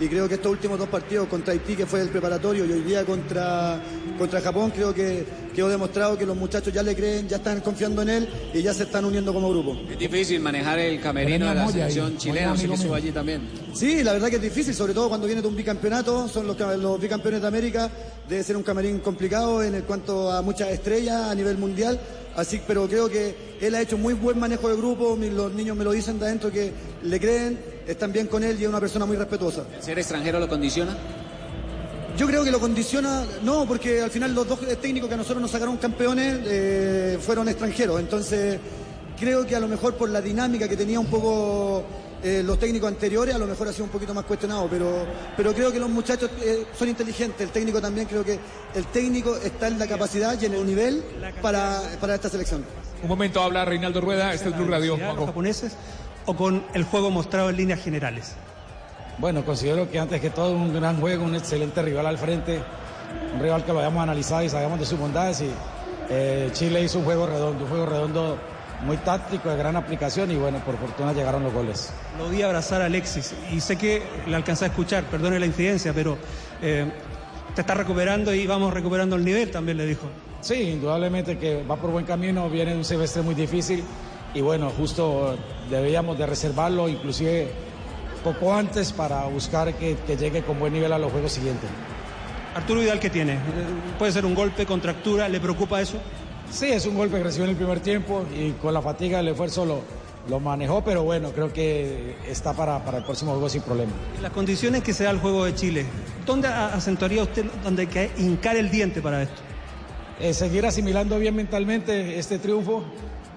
Y creo que estos últimos dos partidos contra Haití, que fue el preparatorio, y hoy día contra, contra Japón, creo que quedó demostrado que los muchachos ya le creen, ya están confiando en él y ya se están uniendo como grupo. Es difícil manejar el camerino de la selección chilena, así que subo allí también. Sí, la verdad que es difícil, sobre todo cuando viene de un bicampeonato, son los, los bicampeones de América, debe ser un camerín complicado en el cuanto a muchas estrellas a nivel mundial, así, pero creo que él ha hecho muy buen manejo de grupo, los niños me lo dicen de adentro que le creen, están bien con él y es una persona muy respetuosa. ¿Ser extranjero lo condiciona? Yo creo que lo condiciona, no, porque al final los dos técnicos que a nosotros nos sacaron campeones eh, fueron extranjeros. Entonces, creo que a lo mejor por la dinámica que tenía un poco eh, los técnicos anteriores, a lo mejor ha sido un poquito más cuestionado. Pero, pero creo que los muchachos eh, son inteligentes. El técnico también, creo que el técnico está en la capacidad y en el nivel para, para esta selección. Un momento habla Reinaldo Rueda, este es Blue Radio. los japoneses o con el juego mostrado en líneas generales? Bueno, considero que antes que todo un gran juego, un excelente rival al frente, un rival que lo habíamos analizado y sabíamos de sus bondades y eh, Chile hizo un juego redondo, un juego redondo muy táctico, de gran aplicación y bueno, por fortuna llegaron los goles. Lo vi abrazar a Alexis y sé que le alcancé a escuchar, perdone la incidencia, pero eh, te está recuperando y vamos recuperando el nivel, también le dijo. Sí, indudablemente que va por buen camino, viene de un semestre muy difícil y bueno, justo debíamos de reservarlo inclusive poco antes para buscar que, que llegue con buen nivel a los juegos siguientes. Arturo Vidal, ¿qué tiene? ¿Puede ser un golpe, contractura? ¿Le preocupa eso? Sí, es un golpe que recibió en el primer tiempo y con la fatiga el esfuerzo lo, lo manejó, pero bueno, creo que está para, para el próximo juego sin problema. En las condiciones que se da el juego de Chile, ¿dónde acentuaría usted donde hay que hincar el diente para esto? Eh, seguir asimilando bien mentalmente este triunfo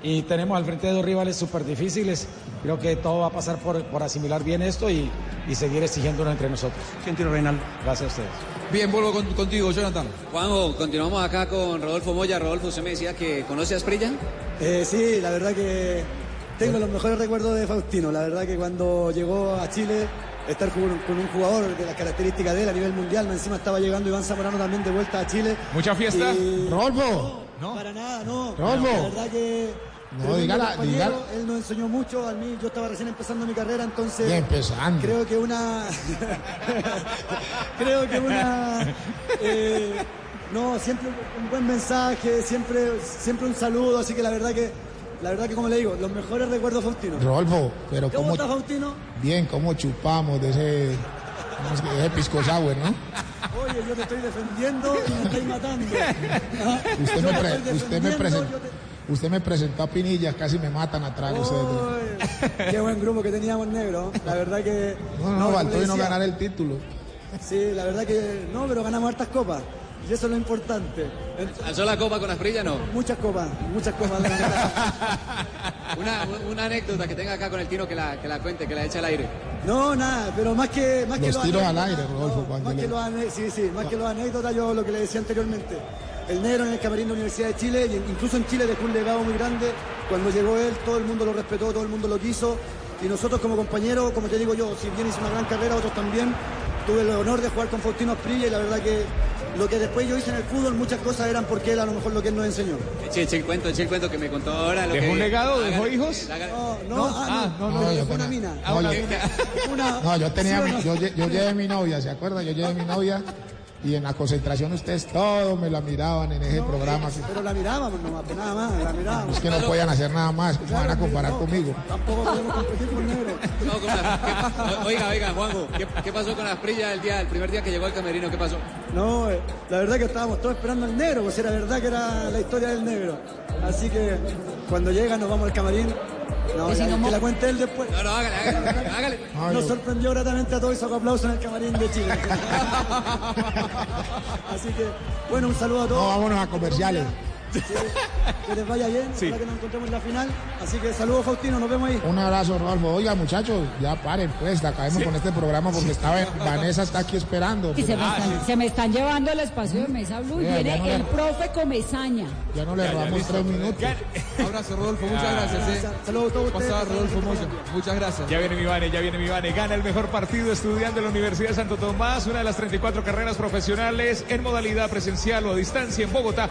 y tenemos al frente dos rivales súper difíciles. Creo que todo va a pasar por, por asimilar bien esto y, y seguir exigiéndolo entre nosotros. Gentil Reinaldo. Gracias a ustedes. Bien, vuelvo con- contigo, Jonathan. Juanjo, continuamos acá con Rodolfo Moya. Rodolfo, usted me decía que conoce a Asprilla. Eh, sí, la verdad que tengo los mejores recuerdos de Faustino. La verdad que cuando llegó a Chile, estar con, con un jugador de las características de él a nivel mundial, más encima estaba llegando Iván Zamorano también de vuelta a Chile. ¿Mucha fiesta? Y- Rodolfo, No, para nada, no. Rodolfo. La verdad que. No, dígala, dígala. Él nos enseñó mucho a mí. Yo estaba recién empezando mi carrera, entonces. Ya empezando. Creo que una. creo que una. eh, no, siempre un buen mensaje, siempre, siempre un saludo. Así que la verdad que. La verdad que, como le digo, los mejores recuerdos Faustino. Rodolfo, pero ¿Cómo cómo, está Faustino? bien, cómo chupamos de ese, ¿cómo es que- de ese pisco sour, ¿no? Oye, yo te estoy defendiendo y me estáis matando. Ah, Usted me, pre- estoy usted, me presentó, usted me presentó a Pinilla, casi me matan atrás ustedes. Uy, Qué buen grupo que teníamos negro. La verdad que. No, no, faltó y no ganar el título. Sí, la verdad que. No, pero ganamos hartas copas. Y eso es lo importante. ¿Alzó la copa con Asprilla? No. Muchas copas, muchas copas. Una, una anécdota que tenga acá con el tiro que la, que la cuente, que la eche al aire. No, nada, pero más que. Más que Los tiros al aire, Rodolfo, no, más que los sí, sí, más que los anécdotas, yo lo que le decía anteriormente. El negro en el camarín de la Universidad de Chile, y incluso en Chile dejó un legado muy grande. Cuando llegó él, todo el mundo lo respetó, todo el mundo lo quiso. Y nosotros como compañeros, como te digo yo, si bien hice una gran carrera, otros también, tuve el honor de jugar con Faustino Asprilla y la verdad que lo que después yo hice en el fútbol, muchas cosas eran porque él a lo mejor lo que él nos enseñó. Eche, eche el cuento, eche el cuento que me contó ahora. Lo ¿Dejó que, un legado? ¿Dejó Hágale, hijos? No, no, No, ah, ah, no, no, no, no, yo fue una mina. no, Una yo- tenía, ¿sí o mi- no? yo, lle- yo llevé mi novia, ¿se acuerda? Yo llevé mi novia y en la concentración ustedes todos me la miraban en ese programa. que- Pero la mirábamos nomás, pues nada más, la mirábamos. Es que no podían hacer nada más, ¿cómo van a comparar No, conmigo? Tampoco podemos competir con negro. No, con la- ¿qué- oiga, oiga, Juanjo, ¿qué, qué pasó con Asprilla el día, el primer día que llegó al camerino? ¿Qué pasó? No, eh, la verdad que estábamos todos esperando al negro, pues era verdad que era la historia del negro. Así que cuando llega nos vamos al camarín. No, ya, que la cuente él después. No, no, hágale, hágale, hágale. Ay, Nos sorprendió gratamente a todos y sacó aplausos en el camarín de Chile. Así que, bueno, un saludo a No, todos. vámonos a comerciales. Que les vaya bien, Sí. ojalá que nos encontremos en la final. Así que saludos Faustino, nos vemos ahí. Un abrazo, Rodolfo. Oiga, muchachos, ya paren, pues, acabemos con este programa porque estaba, Vanessa está aquí esperando. Y se me, pero están, se me están llevando al espacio de Mesa Blue. Viene ya no le- el profe Comezaña. ya no le robamos tres minutos. Abrazo, Rodolfo, muchas gracias. eh. Saludos a todos ustedes. Rodolfo. Muchas gracias. Ya viene mi Vane, ya viene mi Vane. Gana el mejor partido estudiante de la Universidad de Santo Tomás, una de las 34 carreras profesionales en modalidad presencial o a distancia en Bogotá.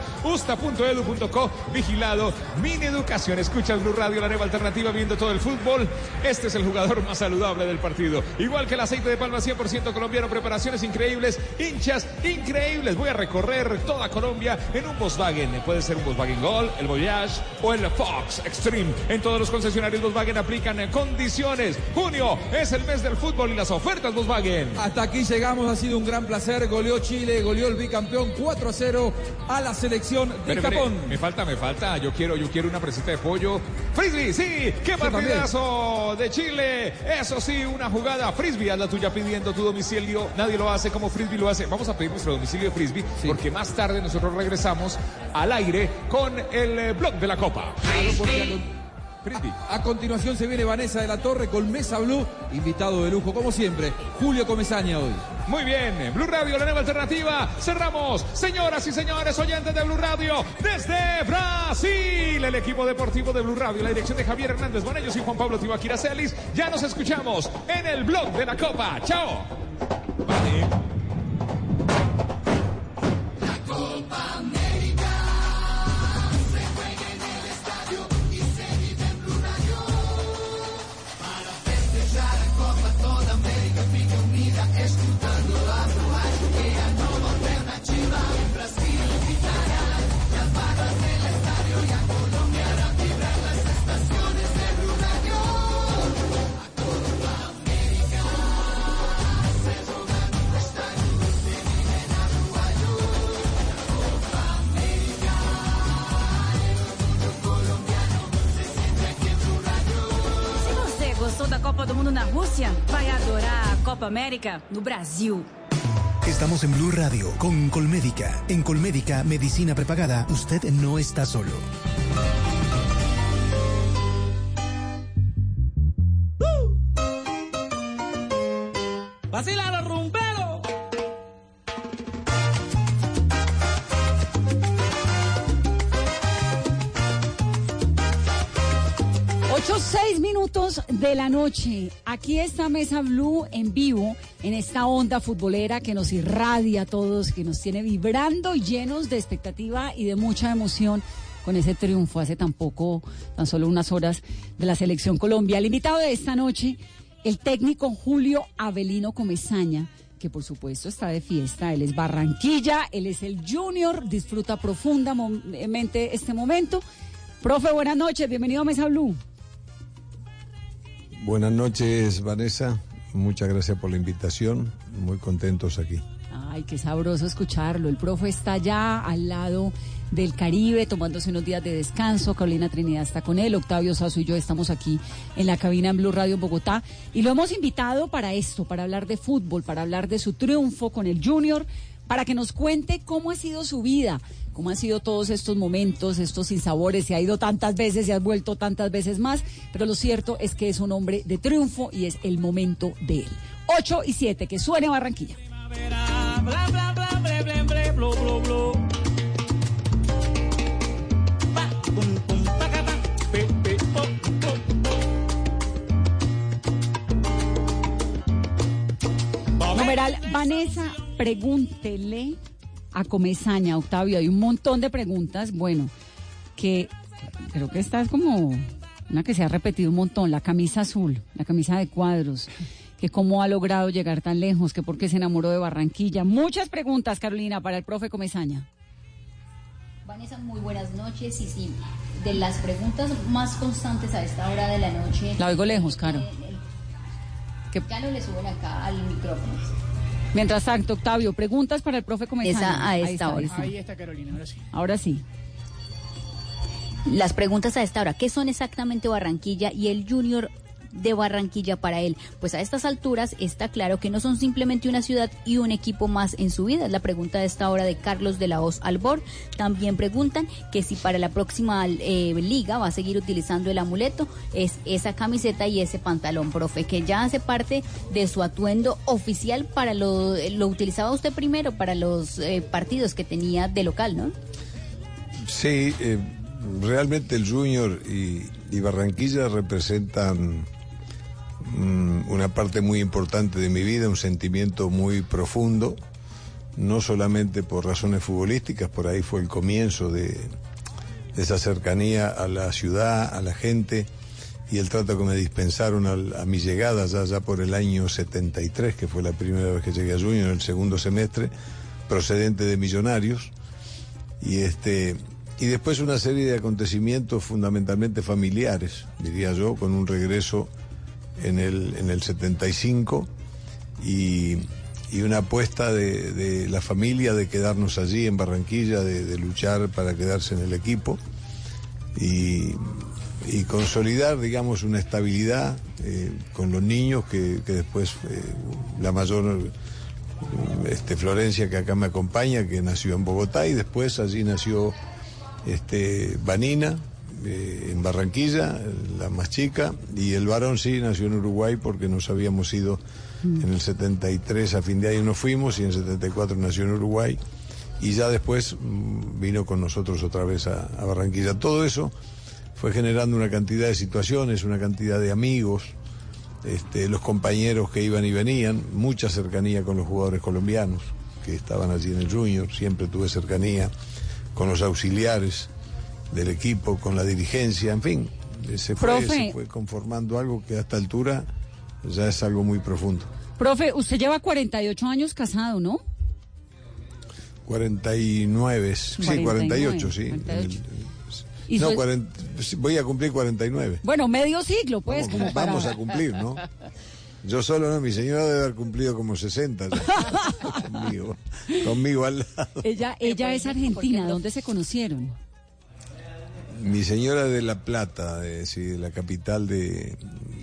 usta.edu.co, vigilado. Mini Educación. Escuchas Blue Radio, la nueva alternativa, viendo todo el fútbol. Este es el jugador más saludable del partido. Igual que el aceite de palma 100% colombiano, preparaciones increíbles, hinchas increíbles. Voy a recorrer toda Colombia en un Volkswagen. Puede ser un Volkswagen Gol, el Voyage o el Fox Extreme. En todos los concesionarios Volkswagen aplican condiciones. Junio es el mes del fútbol y las ofertas Volkswagen. Hasta aquí llegamos, ha sido un gran placer. Goleó Chile, goleó el bicampeón 4 a 0 a la selección de espere, Japón. Me falta, me falta. Yo quiero, yo quiero una presita de pollo. Frisbee, sí. ¡Qué partidazo de Chile! Eso sí, una jugada. Frisbee, haz la tuya pidiendo tu domicilio. Nadie lo hace como Frisbee lo hace. Vamos a pedir nuestro domicilio de Frisbee porque más tarde nosotros regresamos al aire con el eh, blog de la Copa. Frisbee. A continuación se viene Vanessa de la Torre con Mesa Blue, invitado de lujo como siempre, Julio Comesaña hoy. Muy bien, Blue Radio, la nueva alternativa. Cerramos, señoras y señores oyentes de Blue Radio, desde Brasil. El equipo deportivo de Blue Radio, la dirección de Javier Hernández Bonellos y Juan Pablo Tibaquira Celis. Ya nos escuchamos en el blog de la Copa. Chao. Se Copa do Mundo na Rússia, vai adorar a Copa América no Brasil. Estamos en Blue Radio con Colmédica. En Colmédica, medicina prepagada, usted no está solo. ¡Vacila de la noche. Aquí está Mesa Blue en vivo, en esta onda futbolera que nos irradia a todos, que nos tiene vibrando y llenos de expectativa y de mucha emoción con ese triunfo hace tan poco, tan solo unas horas de la Selección Colombia. El invitado de esta noche, el técnico Julio Avelino Comezaña, que por supuesto está de fiesta. Él es Barranquilla, él es el Junior, disfruta profundamente este momento. Profe, buenas noches, bienvenido a Mesa Blue. Buenas noches, Vanessa. Muchas gracias por la invitación. Muy contentos aquí. Ay, qué sabroso escucharlo. El profe está allá al lado del Caribe tomándose unos días de descanso. Carolina Trinidad está con él. Octavio Sazo y yo estamos aquí en la cabina en Blue Radio Bogotá. Y lo hemos invitado para esto, para hablar de fútbol, para hablar de su triunfo con el Junior, para que nos cuente cómo ha sido su vida, cómo han sido todos estos momentos, estos sinsabores. Se ha ido tantas veces y ha vuelto tantas veces más. Pero lo cierto es que es un hombre de triunfo y es el momento de él. 8 y 7, que suene Barranquilla. Numeral, Vanessa, pregúntele a Comezaña, Octavio, hay un montón de preguntas, bueno, que creo que esta es como una que se ha repetido un montón, la camisa azul, la camisa de cuadros, que cómo ha logrado llegar tan lejos, que por qué se enamoró de Barranquilla. Muchas preguntas, Carolina, para el profe Comezaña. Vanessa, muy buenas noches. Y sí, de las preguntas más constantes a esta hora de la noche. La oigo lejos, Caro. Ya no le suben acá al micrófono. Mientras tanto, Octavio, preguntas para el profe Comezaña. Esa a Ahí esta está, hora. ahí está. Ahí está Carolina, ahora sí. Ahora sí. Las preguntas a esta hora. ¿Qué son exactamente Barranquilla y el Junior de Barranquilla para él. Pues a estas alturas está claro que no son simplemente una ciudad y un equipo más en su vida. Es la pregunta de esta hora de Carlos de la Hoz Albor. También preguntan que si para la próxima eh, liga va a seguir utilizando el amuleto, es esa camiseta y ese pantalón, profe, que ya hace parte de su atuendo oficial para lo, lo utilizaba usted primero para los eh, partidos que tenía de local, ¿no? Sí, eh, realmente el Junior y, Barranquilla representan una parte muy importante de mi vida, un sentimiento muy profundo, no solamente por razones futbolísticas, por ahí fue el comienzo de, esa cercanía a la ciudad, a la gente y el trato que me dispensaron al- a, mi llegada ya, ya por el año 73, que fue la primera vez que llegué a Junior, en el segundo semestre, procedente de Millonarios. Y, este, y después una serie de acontecimientos fundamentalmente familiares, diría yo, con un regreso en el, en el 75 y, y una apuesta de, de la familia de quedarnos allí en Barranquilla, de, luchar para quedarse en el equipo y, y consolidar, digamos, una estabilidad eh, con los niños que, que después eh, la mayor este, Florencia, que acá me acompaña, que nació en Bogotá, y después allí nació este, Vanina, eh, en Barranquilla, la más chica, y el varón sí nació en Uruguay porque nos habíamos ido en el 73, a fin de año nos fuimos, y en el 74 nació en Uruguay, y ya después mm, vino con nosotros otra vez a, a Barranquilla. Todo eso fue generando una cantidad de situaciones, una cantidad de amigos, este, los compañeros que iban y venían, mucha cercanía con los jugadores colombianos que estaban allí en el Junior, siempre tuve cercanía con los auxiliares del equipo, con la dirigencia, en fin, se fue, Profe. se fue conformando algo que a esta altura ya es algo muy profundo. Profe, usted lleva 48 años casado, ¿no? 49, sí, 48, sí. 48. ¿Y No, su- 40 voy a cumplir 49. Bueno, medio siglo, pues. para- Vamos a cumplir, ¿no? Yo solo no, mi señora debe haber cumplido como 60 ya. conmigo, conmigo al lado. Ella, ella es argentina, ¿dónde se conocieron? Mi señora de La Plata, de, sí, de la capital de,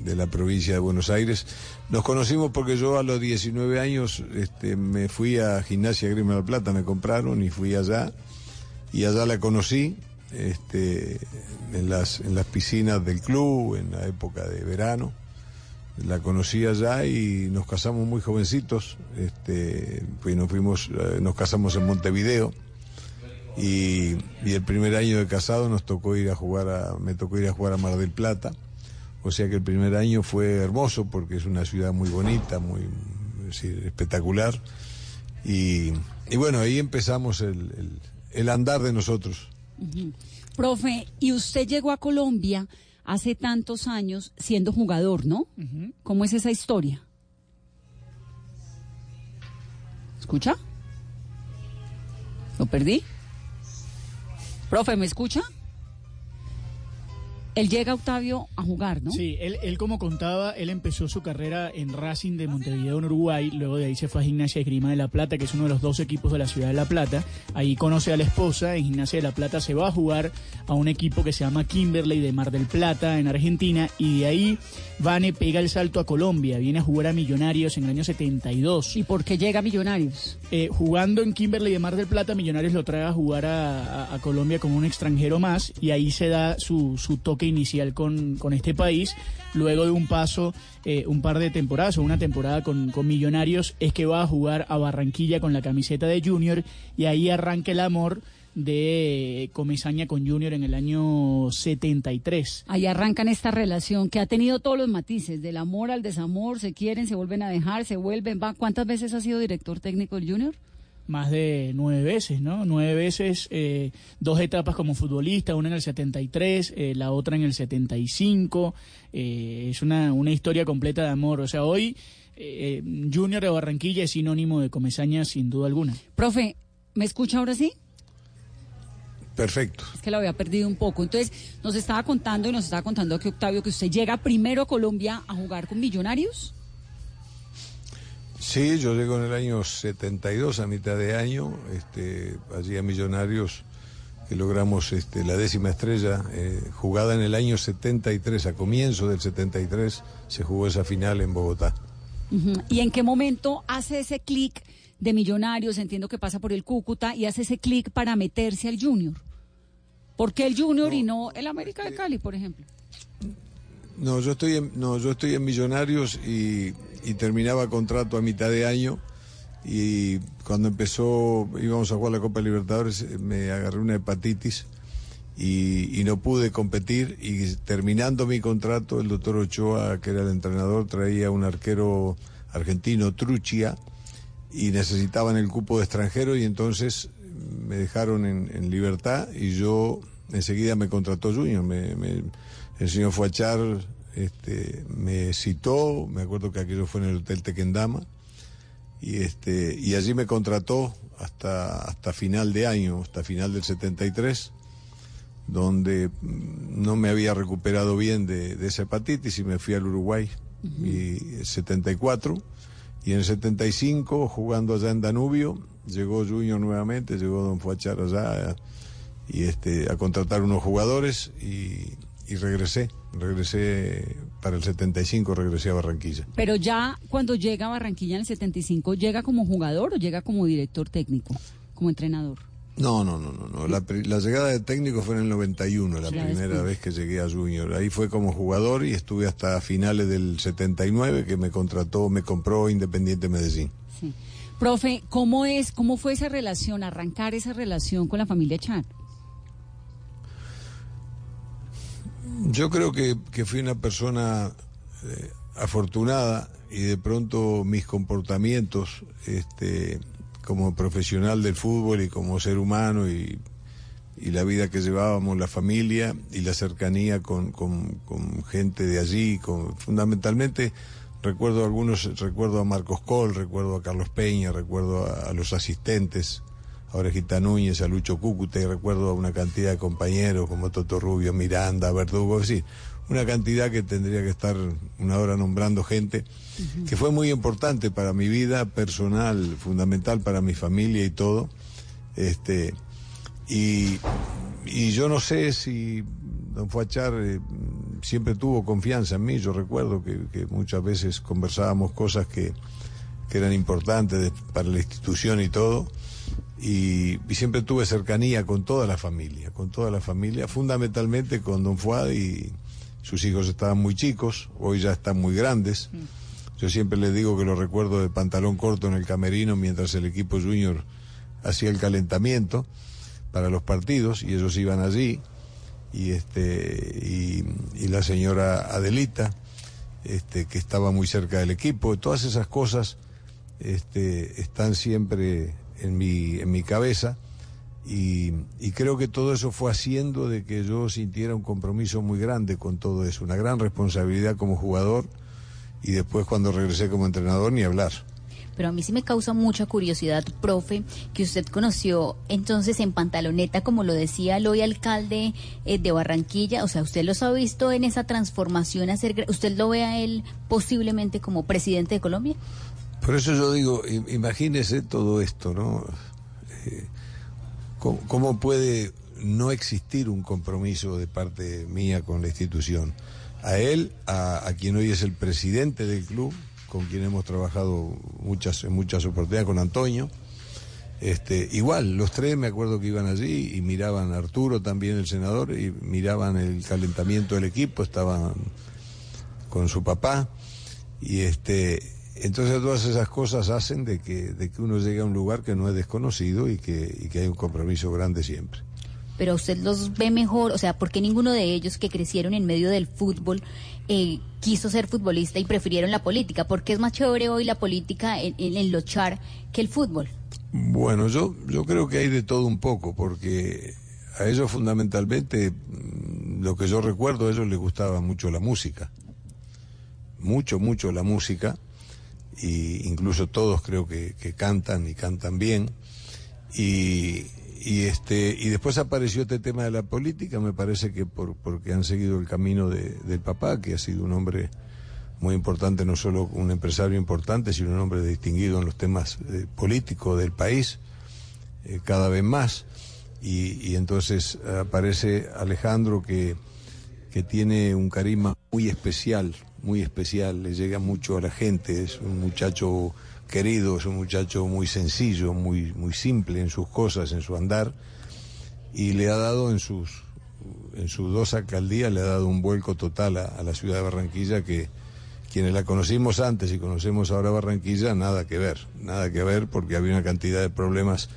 de la provincia de Buenos Aires. Nos conocimos porque yo a los 19 años este, me fui a Gimnasia Grima de La Plata, me compraron y fui allá. Y allá la conocí este, en, las, en las piscinas del club, en la época de verano. La conocí allá y nos casamos muy jovencitos. Este, pues nos fuimos, eh, nos casamos en Montevideo. Y, y el primer año de casado nos tocó ir a jugar a, me tocó ir a jugar a Mar del Plata. O sea que el primer año fue hermoso porque es una ciudad muy bonita, muy es decir, espectacular. Y, y bueno, ahí empezamos el, el- el andar de nosotros. Profe, y usted llegó a Colombia hace tantos años siendo jugador, ¿no? ¿Cómo es esa historia? ¿Escucha? ¿Lo perdí? Profe, ¿me escucha? Él llega, Octavio, a jugar, ¿no? Sí, él, él como contaba, él empezó su carrera en Racing de Montevideo, en Uruguay, luego de ahí se fue a Gimnasia de Grima de La Plata, que es uno de los dos equipos de la ciudad de La Plata, ahí conoce a la esposa, en Gimnasia de La Plata se va a jugar a un equipo que se llama Kimberley de Mar del Plata, en Argentina, y de ahí Vane pega el salto a Colombia, viene a jugar a Millonarios en el año 72. ¿Y por qué llega a Millonarios? Eh, jugando en Kimberley de Mar del Plata, Millonarios lo trae a jugar a, a- a Colombia como un extranjero más y ahí se da su, su toque inicial con, con este país. Luego de un paso, eh, un par de temporadas o una temporada con, con Millonarios, es que va a jugar a Barranquilla con la camiseta de Junior y ahí arranca el amor de Comesaña con Junior en el año 73. Ahí arrancan esta relación que ha tenido todos los matices, del amor al desamor, se quieren, se vuelven a dejar, se vuelven, va. ¿Cuántas veces ha sido director técnico del Junior? Más de nueve veces, ¿no? Nueve veces, eh, dos etapas como futbolista, una en el 73, eh, la otra en el 75. eh, es una, una historia completa de amor. O sea, hoy eh, Junior de Barranquilla es sinónimo de Comesaña sin duda alguna. Profe, ¿me escucha ahora sí? Perfecto. Es que lo había perdido un poco. Entonces, nos estaba contando y nos estaba contando que Octavio, que usted llega primero a Colombia a jugar con Millonarios. Sí, yo llego en el año 72, a mitad de año, este, allí a Millonarios que logramos este, la décima estrella, eh, jugada en el año 73, a comienzo del 73, se jugó esa final en Bogotá. ¿Y en qué momento hace ese clic de Millonarios? Entiendo que pasa por el Cúcuta y hace ese clic para meterse al Junior. ¿Por qué el Junior y no el América de Cali, por ejemplo? No, yo estoy en, no, yo estoy en Millonarios y, y terminaba contrato a mitad de año y cuando empezó, íbamos a jugar la Copa Libertadores, eh, me agarré una hepatitis y, no pude competir y terminando mi contrato, el doctor Ochoa, que era el entrenador, traía un arquero argentino, Truchia, y necesitaban el cupo de extranjero y entonces me dejaron en, en libertad y yo enseguida me contrató Junior, me, me- el señor Fuachar este, me citó, me acuerdo que aquello fue en el Hotel Tequendama, y este y allí me contrató hasta hasta final de año, hasta final del 73, donde mm, no me había recuperado bien de, de esa hepatitis y me fui al Uruguay. Y el 74 y en el 75 jugando allá en Danubio llegó Junior nuevamente, llegó Don Fuachar allá y este a contratar unos jugadores y, y regresé, regresé para el 75 regresé a Barranquilla. Pero ya cuando llega a Barranquilla en el 75, ¿llega como jugador o llega como director técnico, como entrenador? No, no, no, no. no. La, llegada de técnico fue en el 91, la Ya primera después. vez que llegué a Junior. Ahí fue como jugador y estuve hasta finales del 79 que me contrató, me compró Independiente Medellín. Sí. Profe, ¿cómo es, cómo fue esa relación, arrancar esa relación con la familia Chan? Yo creo que, que fui una persona eh, afortunada y de pronto mis comportamientos este, como profesional del fútbol y como ser humano y, la vida que llevábamos, la familia y la cercanía con, con- gente de allí, con, fundamentalmente recuerdo a algunos, recuerdo a Marcos Col, recuerdo a Carlos Peña, recuerdo a los asistentes, a Orejita Núñez, a Lucho Cúcuta, y recuerdo a una cantidad de compañeros como Toto Rubio, Miranda, Verdugo, es decir, una cantidad que tendría que estar una hora nombrando gente, que fue muy importante para mi vida personal, fundamental para mi familia y todo. Este, y, y yo no sé si don Fuachar eh, siempre tuvo confianza en mí. Yo recuerdo que, que muchas veces conversábamos cosas que, que eran importantes de- para la institución y todo. Y, y siempre tuve cercanía con toda la familia, con toda la familia, fundamentalmente con don Fuad y sus hijos estaban muy chicos, hoy ya están muy grandes. Yo siempre les digo que lo recuerdo de pantalón corto en el camerino mientras el equipo junior hacía el calentamiento para los partidos y ellos iban allí y este y, y la señora Adelita este que estaba muy cerca del equipo todas esas cosas este están siempre en mi en mi cabeza y, y creo que todo eso fue haciendo de que yo sintiera un compromiso muy grande con todo eso una gran responsabilidad como jugador y después cuando regresé como entrenador ni hablar Pero a mí sí me causa mucha curiosidad, profe, que usted conoció entonces en pantaloneta, como lo decía el hoy alcalde eh, de Barranquilla. O sea, ¿usted los ha visto en esa transformación gra- ¿Usted lo ve a él posiblemente como presidente de Colombia? Por eso yo digo, imagínese todo esto, ¿no? Eh, ¿cómo, cómo puede no existir un compromiso de parte mía con la institución? A él, a, a quien hoy es el presidente del club, con quien hemos trabajado muchas, en muchas oportunidades, con Antonio. Este, igual, los tres me acuerdo que iban allí y miraban a Arturo también, el senador, y miraban el calentamiento del equipo, estaban con su papá. Y este, entonces todas esas cosas hacen de que, de que uno llegue a un lugar que no es desconocido y que, y que hay un compromiso grande siempre. Pero usted los ve mejor, o sea, ¿por qué ninguno de ellos que crecieron en medio del fútbol eh, quiso ser futbolista y prefirieron la política? ¿Por qué es más chévere hoy la política en, en, en lo char que el fútbol? Bueno, yo, yo creo que hay de todo un poco, porque a ellos fundamentalmente, mm, lo que yo recuerdo, a ellos les gustaba mucho la música. Mucho, mucho la música. Y incluso todos creo que, que cantan y cantan bien. Y, y este, y después apareció este tema de la política, me parece que por, porque han seguido el camino de- del papá, que ha sido un hombre muy importante, no solo un empresario importante, sino un hombre distinguido en los temas eh, políticos del país, eh, cada vez más. Y, y entonces aparece Alejandro que, que tiene un carisma muy especial, muy especial, le llega mucho a la gente, es un muchacho querido, es un muchacho muy sencillo, muy, muy simple en sus cosas, en su andar, y le ha dado en sus, en sus dos alcaldías, le ha dado un vuelco total a, a la ciudad de Barranquilla que quienes la conocimos antes y conocemos ahora Barranquilla, nada que ver, nada que ver porque había una cantidad de problemas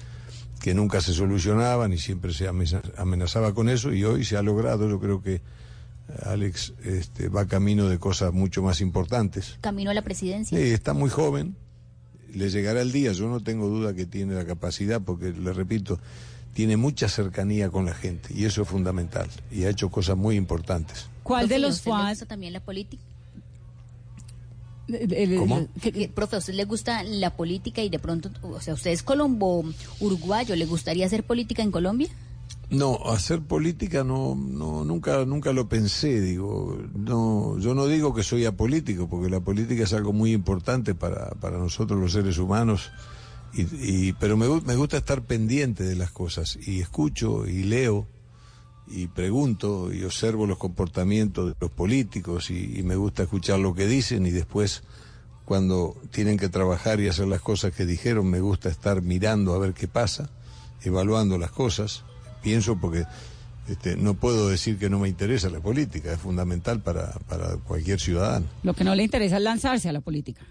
que nunca se solucionaban y siempre se amenazaba con eso y hoy se ha logrado, yo creo que Alex este, va camino de cosas mucho más importantes. Camino a la presidencia. Sí, está muy joven, le llegará el día, yo no tengo duda que tiene la capacidad, porque le repito, tiene mucha cercanía con la gente y eso es fundamental y ha hecho cosas muy importantes. ¿Cuál de Profe, ¿a los usted le FUAD? gusta también la política? ¿Cómo? Profe, ¿a usted le gusta la política y de pronto, o sea, usted es colombo uruguayo, ¿le gustaría hacer política en Colombia? No, hacer política no, no, nunca, nunca lo pensé, digo, no, yo no digo que soy apolítico, porque la política es algo muy importante para, para nosotros los seres humanos, y, pero me, me gusta estar pendiente de las cosas, y escucho y leo, y pregunto y observo los comportamientos de los políticos, y me gusta escuchar lo que dicen, y después cuando tienen que trabajar y hacer las cosas que dijeron, me gusta estar mirando a ver qué pasa, evaluando las cosas. Pienso porque este, no puedo decir que no me interesa la política, es fundamental para, para cualquier ciudadano. Lo que no le interesa es lanzarse a la política.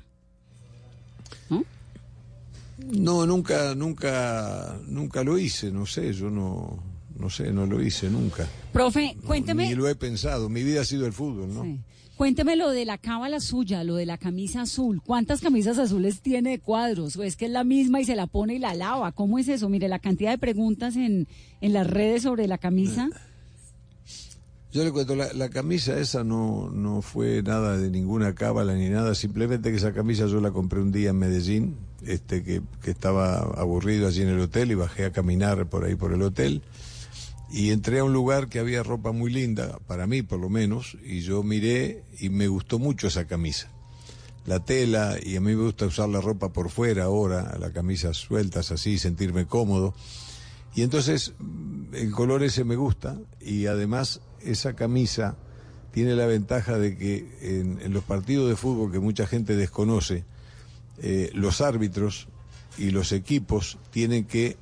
No, nunca, nunca, nunca lo hice, no sé, yo no, no sé, no lo hice nunca. Profe, No, cuénteme, Ni lo he pensado, mi vida ha sido el fútbol, ¿no? Cuénteme lo de la cábala suya, lo de la camisa azul. ¿Cuántas camisas azules tiene de cuadros? ¿O es que es la misma y se la pone y la lava? ¿Cómo es eso? Mire, la cantidad de preguntas en, en las redes sobre la camisa. Yo le cuento, la, la camisa esa no, no fue nada de ninguna cábala ni nada, simplemente que esa camisa yo la compré un día en Medellín, este que, que estaba aburrido allí en el hotel y bajé a caminar por ahí por el hotel y entré a un lugar que había ropa muy linda, para mí por lo menos, y yo miré y me gustó mucho esa camisa. La tela, y a mí me gusta usar la ropa por fuera ahora, la camisa sueltas así, sentirme cómodo. Y entonces mm, el color ese me gusta y además esa camisa tiene la ventaja de que en, en los partidos de fútbol que mucha gente desconoce, eh, los árbitros y los equipos tienen que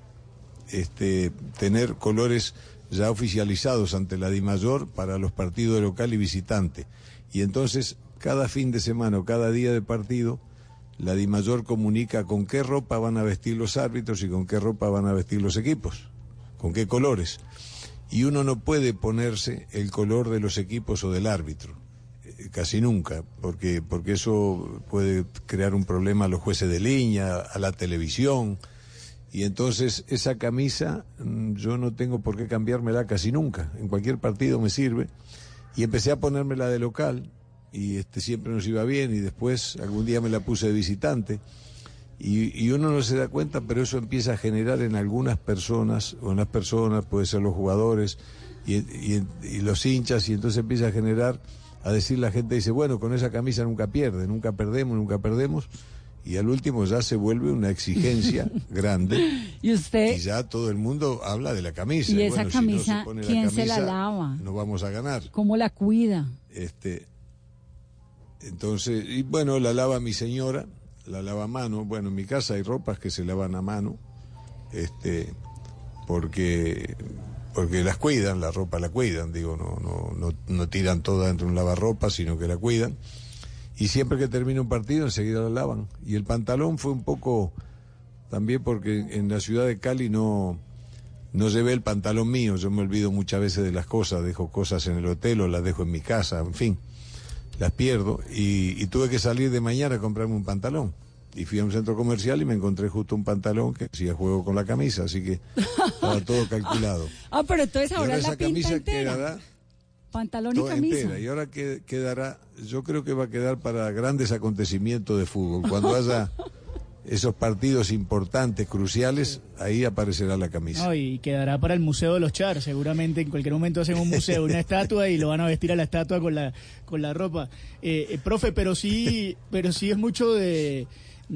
este, tener colores ya oficializados ante la DIMAYOR para los partidos local y visitante. Y entonces, cada fin de semana o cada día de partido, la DIMAYOR comunica con qué ropa van a vestir los árbitros y con qué ropa van a vestir los equipos, con qué colores. Y uno no puede ponerse el color de los equipos o del árbitro, eh, casi nunca, porque, porque eso puede crear un problema a los jueces de línea, a la televisión. Y entonces esa camisa mm, yo no tengo por qué cambiármela casi nunca. En cualquier partido me sirve. Y empecé a ponérmela de local y este siempre nos iba bien y después algún día me la puse de visitante. Y, uno no se da cuenta, pero eso empieza a generar en algunas personas, o en las personas, puede ser los jugadores y- y los hinchas, y entonces empieza a generar, a decir la gente, dice, bueno, con esa camisa nunca pierde, nunca perdemos, nunca perdemos, y al último ya se vuelve una exigencia grande. Y usted, Y ya todo el mundo habla de la camisa. ¿Y esa bueno, si no se camisa, pone quién se la lava? No vamos a ganar. ¿cómo la cuida? Este, entonces, y bueno, la lava mi señora, la lava a mano. Bueno, en mi casa hay ropas que se lavan a mano, este, porque, porque las cuidan, la ropa la cuidan, digo, no, no, no, no tiran toda dentro de un lavarropa, sino que la cuidan. Y siempre que termina un partido, enseguida la lavan. Y el pantalón fue un poco, también porque en la ciudad de Cali no, no llevé el pantalón mío, yo me olvido muchas veces de las cosas, dejo cosas en el hotel o las dejo en mi casa, en fin, las pierdo y, y tuve que salir de mañana a comprarme un pantalón. Y fui a un centro comercial y me encontré justo un pantalón que hacía juego con la camisa, así que estaba todo calculado. Ah, pero entonces Y ahora la esa pinta camisa entera. quedará Pantalón y camisa. entera. Y ahora que, quedará, yo creo que va a quedar para grandes acontecimientos de fútbol. Cuando haya esos partidos importantes, cruciales, ahí aparecerá la camisa. No, y quedará para el Museo de los Char. Seguramente en cualquier momento hacen un museo, una estatua y lo van a vestir a la estatua con la, con la ropa. Eh, eh, profe, pero sí, pero sí es mucho de,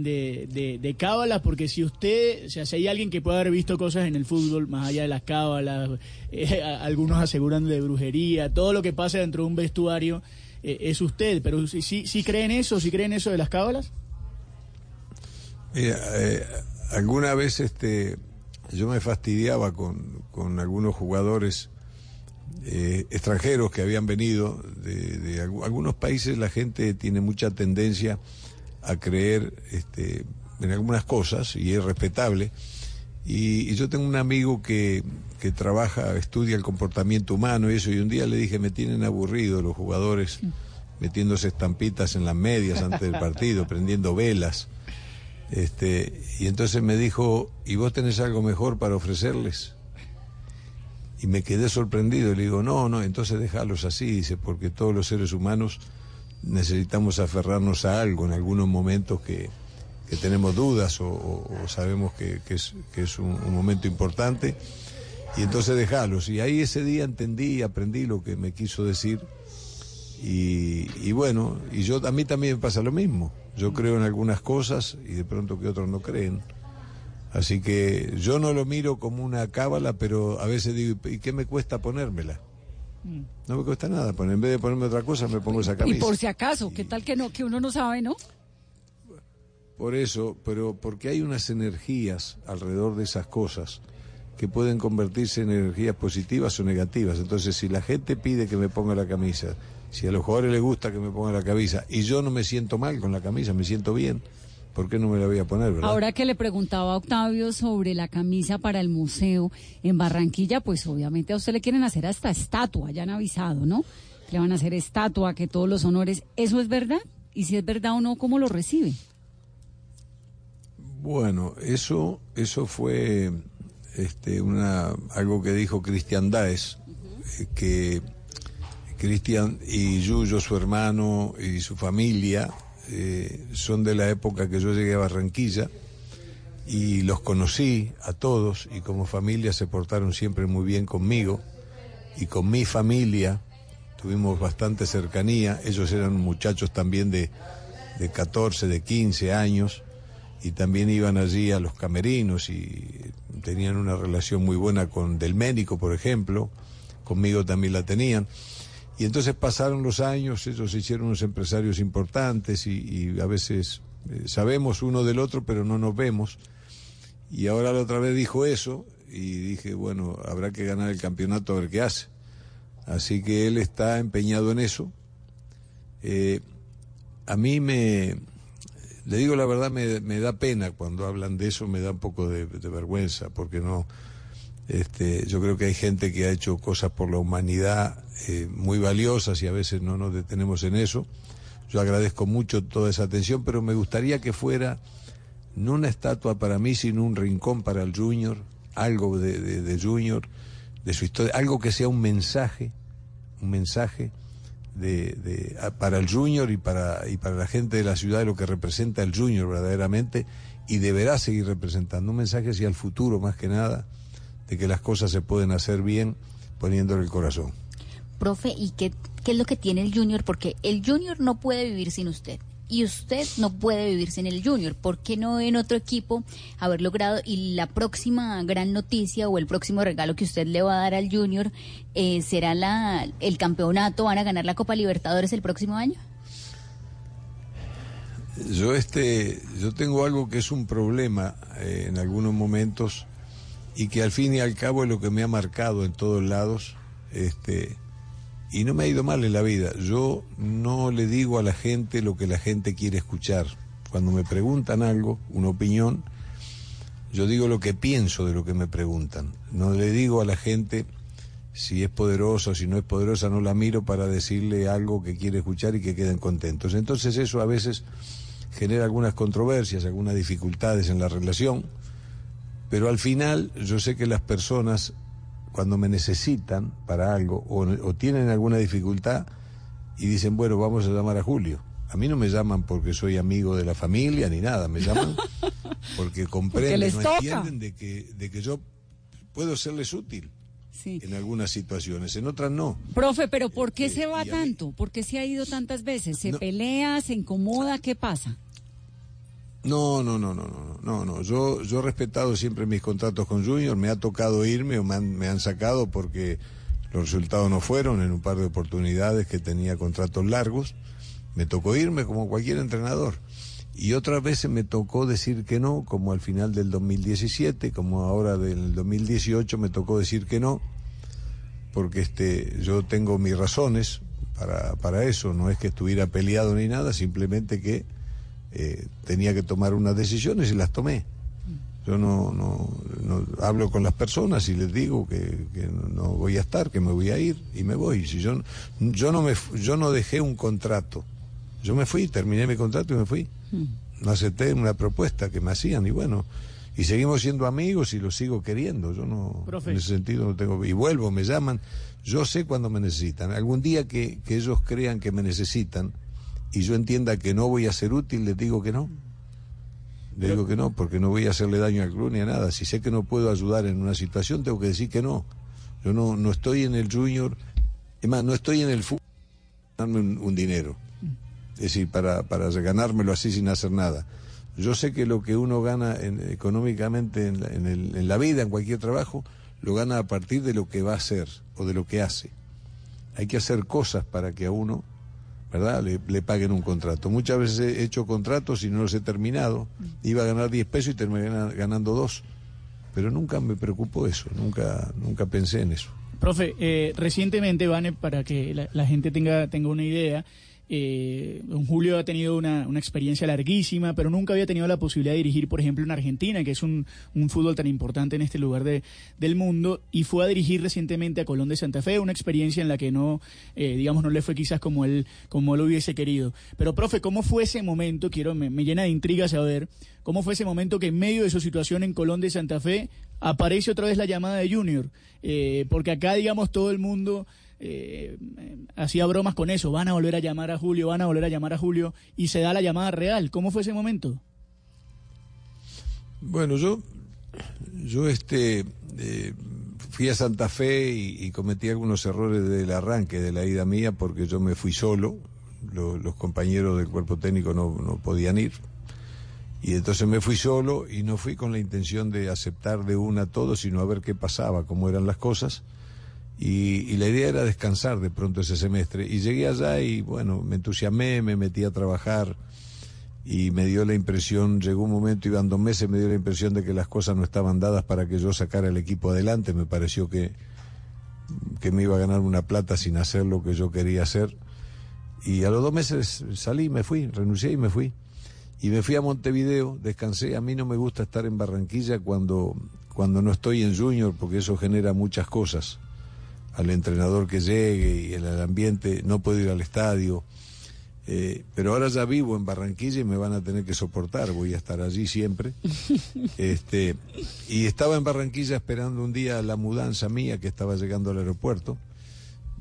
de, de, de cábalas, porque si usted, o sea, si hay alguien que puede haber visto cosas en el fútbol, más allá de las cábalas, eh, algunos aseguran de brujería, todo lo que pasa dentro de un vestuario, eh, es usted, pero si si creen eso, si creen eso de las cábalas. Eh, alguna vez este, yo me fastidiaba con, con algunos jugadores extranjeros que habían venido de, de algu- algunos países. La gente tiene mucha tendencia a creer este, en algunas cosas y es respetable. Y, y yo tengo un amigo que, que trabaja, estudia el comportamiento humano y eso, y un día le dije, me tienen aburrido los jugadores metiéndose estampitas en las medias antes del partido, prendiendo velas. Este, y entonces me dijo, ¿y vos tenés algo mejor para ofrecerles? Y me quedé sorprendido. Le digo, no, no, entonces déjalos así, dice, porque todos los seres humanos necesitamos aferrarnos a algo en algunos momentos que, que tenemos dudas o, sabemos que, que es, que es un, momento importante. Y entonces dejalos. Y ahí ese día entendí y aprendí lo que me quiso decir. Y, y bueno, y yo a mí también pasa lo mismo. Yo creo en algunas cosas y de pronto que otros no creen. Así que yo no lo miro como una cábala, pero a veces digo, ¿y qué me cuesta ponérmela? No me cuesta nada, en vez de ponerme otra cosa me pongo esa Y camisa. por si acaso, ¿qué tal que no, que uno no sabe, no? Por eso, pero porque hay unas energías alrededor de esas cosas que pueden convertirse en energías positivas o negativas. Entonces, si la gente pide que me ponga la camisa, si a los jugadores les gusta que me ponga la camisa y yo no me siento mal con la camisa, me siento bien, ¿por qué no me la voy a poner, verdad? Ahora que le preguntaba a Octavio sobre la camisa para el museo en Barranquilla, pues obviamente a usted le quieren hacer hasta estatua, ya han avisado, ¿no? Le van a hacer estatua, que todos los honores. ¿Eso es verdad? Y si es verdad o no, ¿cómo lo recibe? Bueno, eso, eso fue este, una, algo que dijo Cristian Daes, eh, que Cristian y Yuyo, su hermano y su familia, eh, son de la época que yo llegué a Barranquilla y los conocí a todos y como familia se portaron siempre muy bien conmigo y con mi familia tuvimos bastante cercanía. Ellos eran muchachos también de, de 14, de 15 años y también iban allí a los camerinos y tenían una relación muy buena con Del Médico, por ejemplo, conmigo también la tenían. Y entonces pasaron los años, ellos se hicieron unos empresarios importantes y, a veces eh, sabemos uno del otro, pero no nos vemos. Y ahora la otra vez dijo eso y dije, bueno, habrá que ganar el campeonato a ver qué hace. Así que él está empeñado en eso. Eh, a mí me, le digo la verdad, me, me da pena cuando hablan de eso, me da un poco de vergüenza, porque no, este, yo creo que hay gente que ha hecho cosas por la humanidad eh, muy valiosas y a veces no nos detenemos en eso. Yo agradezco mucho toda esa atención, pero me gustaría que fuera no una estatua para mí, sino un rincón para el Junior, algo de, Junior, de su historia, algo que sea un mensaje, un mensaje de, de- para el Junior y para, y para la gente de la ciudad de lo que representa el Junior verdaderamente y deberá seguir representando un mensaje hacia el futuro más que nada, de que las cosas se pueden hacer bien poniéndole el corazón. Profe, ¿y qué, qué es lo que tiene el Junior? Porque el Junior no puede vivir sin usted. Y usted no puede vivir sin el Junior. ¿Por qué no en otro equipo haber logrado? Y la próxima gran noticia o el próximo regalo que usted le va a dar al Junior eh, será la, el campeonato. ¿Van a ganar la Copa Libertadores el próximo año? Yo este, yo tengo algo que es un problema eh, en algunos momentos y que al fin y al cabo es lo que me ha marcado en todos lados, este, y no me ha ido mal en la vida. Yo no le digo a la gente lo que la gente quiere escuchar. Cuando me preguntan algo, una opinión, yo digo lo que pienso de lo que me preguntan. No le digo a la gente si es poderosa o si no es poderosa, no la miro para decirle algo que quiere escuchar y que queden contentos. Entonces eso a veces genera algunas controversias, algunas dificultades en la relación, pero al final yo sé que las personas cuando me necesitan para algo o, o tienen alguna dificultad y dicen, bueno, vamos a llamar a Julio. A mí no me llaman porque soy amigo de la familia ni nada, me llaman porque comprenden, les no entienden de que, de que yo puedo serles útil en algunas situaciones, en otras no. Profe, pero ¿por qué se va tanto? ¿Por qué se ha ido tantas veces? ¿Se pelea, se incomoda? ¿Qué pasa? No, no, no, no, no, no, no. Yo, yo he respetado siempre mis contratos con Junior. Me ha tocado irme o me han, me han sacado porque los resultados no fueron en un par de oportunidades que tenía contratos largos. Me tocó irme como cualquier entrenador. Y otras veces me tocó decir que no, como al final del 2017, como ahora del 2018 me tocó decir que no, porque este, yo tengo mis razones para, para eso. No es que estuviera peleado ni nada, simplemente que eh, tenía que tomar unas decisiones y las tomé. Yo no, no, no hablo con las personas y les digo que, que no voy a estar, que me voy a ir y me voy. Si yo, yo, no me, yo no dejé un contrato. Yo me fui, terminé mi contrato y me fui. No acepté una propuesta que me hacían y bueno, y seguimos siendo amigos y los sigo queriendo. Yo no, Profe. en ese sentido no tengo. Y vuelvo, me llaman. Yo sé cuando me necesitan. Algún día que, que ellos crean que me necesitan y yo entienda que no voy a ser útil, les digo que no. Le digo que no, porque no voy a hacerle daño al club ni a nada. Si sé que no puedo ayudar en una situación, tengo que decir que no. Yo no, no estoy en el junior, es más, no estoy en el fútbol para darme un, un dinero. Es decir, para, para ganármelo así sin hacer nada. Yo sé que lo que uno gana en- económicamente en la, en el- en la vida, en cualquier trabajo, lo gana a partir de lo que va a hacer o de lo que hace. Hay que hacer cosas para que a uno, ¿verdad?, le, paguen un contrato. Muchas veces he hecho contratos y no los he terminado. Iba a ganar 10 pesos y terminé gana- ganando 2. Pero nunca me preocupó eso, nunca, nunca pensé en eso. Profe, eh, recientemente, Vane, para que la, la gente tenga, tenga una idea, eh, don Julio ha tenido una, una experiencia larguísima, pero nunca había tenido la posibilidad de dirigir, por ejemplo, en Argentina, que es un, un fútbol tan importante en este lugar de, del mundo, y fue a dirigir recientemente a Colón de Santa Fe, una experiencia en la que no, eh, digamos, no le fue quizás como él, como él hubiese querido. Pero, profe, ¿cómo fue ese momento? Quiero, me, me llena de intriga saber, ¿cómo fue ese momento que en medio de su situación en Colón de Santa Fe aparece otra vez la llamada de Junior? Eh, porque acá, digamos, todo el mundo eh, hacía bromas con eso, van a volver a llamar a Julio, van a volver a llamar a Julio, y se da la llamada real. ¿Cómo fue ese momento? Bueno, yo, yo este, eh, fui a Santa Fe y, cometí algunos errores del arranque de la ida mía porque yo me fui solo, lo- los compañeros del cuerpo técnico no, no podían ir. Y entonces me fui solo y no fui con la intención de aceptar de una todo, sino a ver qué pasaba, cómo eran las cosas. Y, y la idea era descansar de pronto ese semestre. Y llegué allá y bueno, me entusiasmé, me metí a trabajar y me dio la impresión, llegó un momento, iban dos meses, me dio la impresión de que las cosas no estaban dadas para que yo sacara el equipo adelante. Me pareció que, que me iba a ganar una plata sin hacer lo que yo quería hacer. Y a los dos meses salí, me fui, renuncié y me fui. Y me fui a Montevideo, descansé. A mí no me gusta estar en Barranquilla cuando, cuando no estoy en Junior, porque eso genera muchas cosas. Al entrenador que llegue y el, ambiente, no puedo ir al estadio. Eh, pero ahora ya vivo en Barranquilla y me van a tener que soportar, voy a estar allí siempre. Este, y estaba en Barranquilla esperando un día la mudanza mía que estaba llegando al aeropuerto.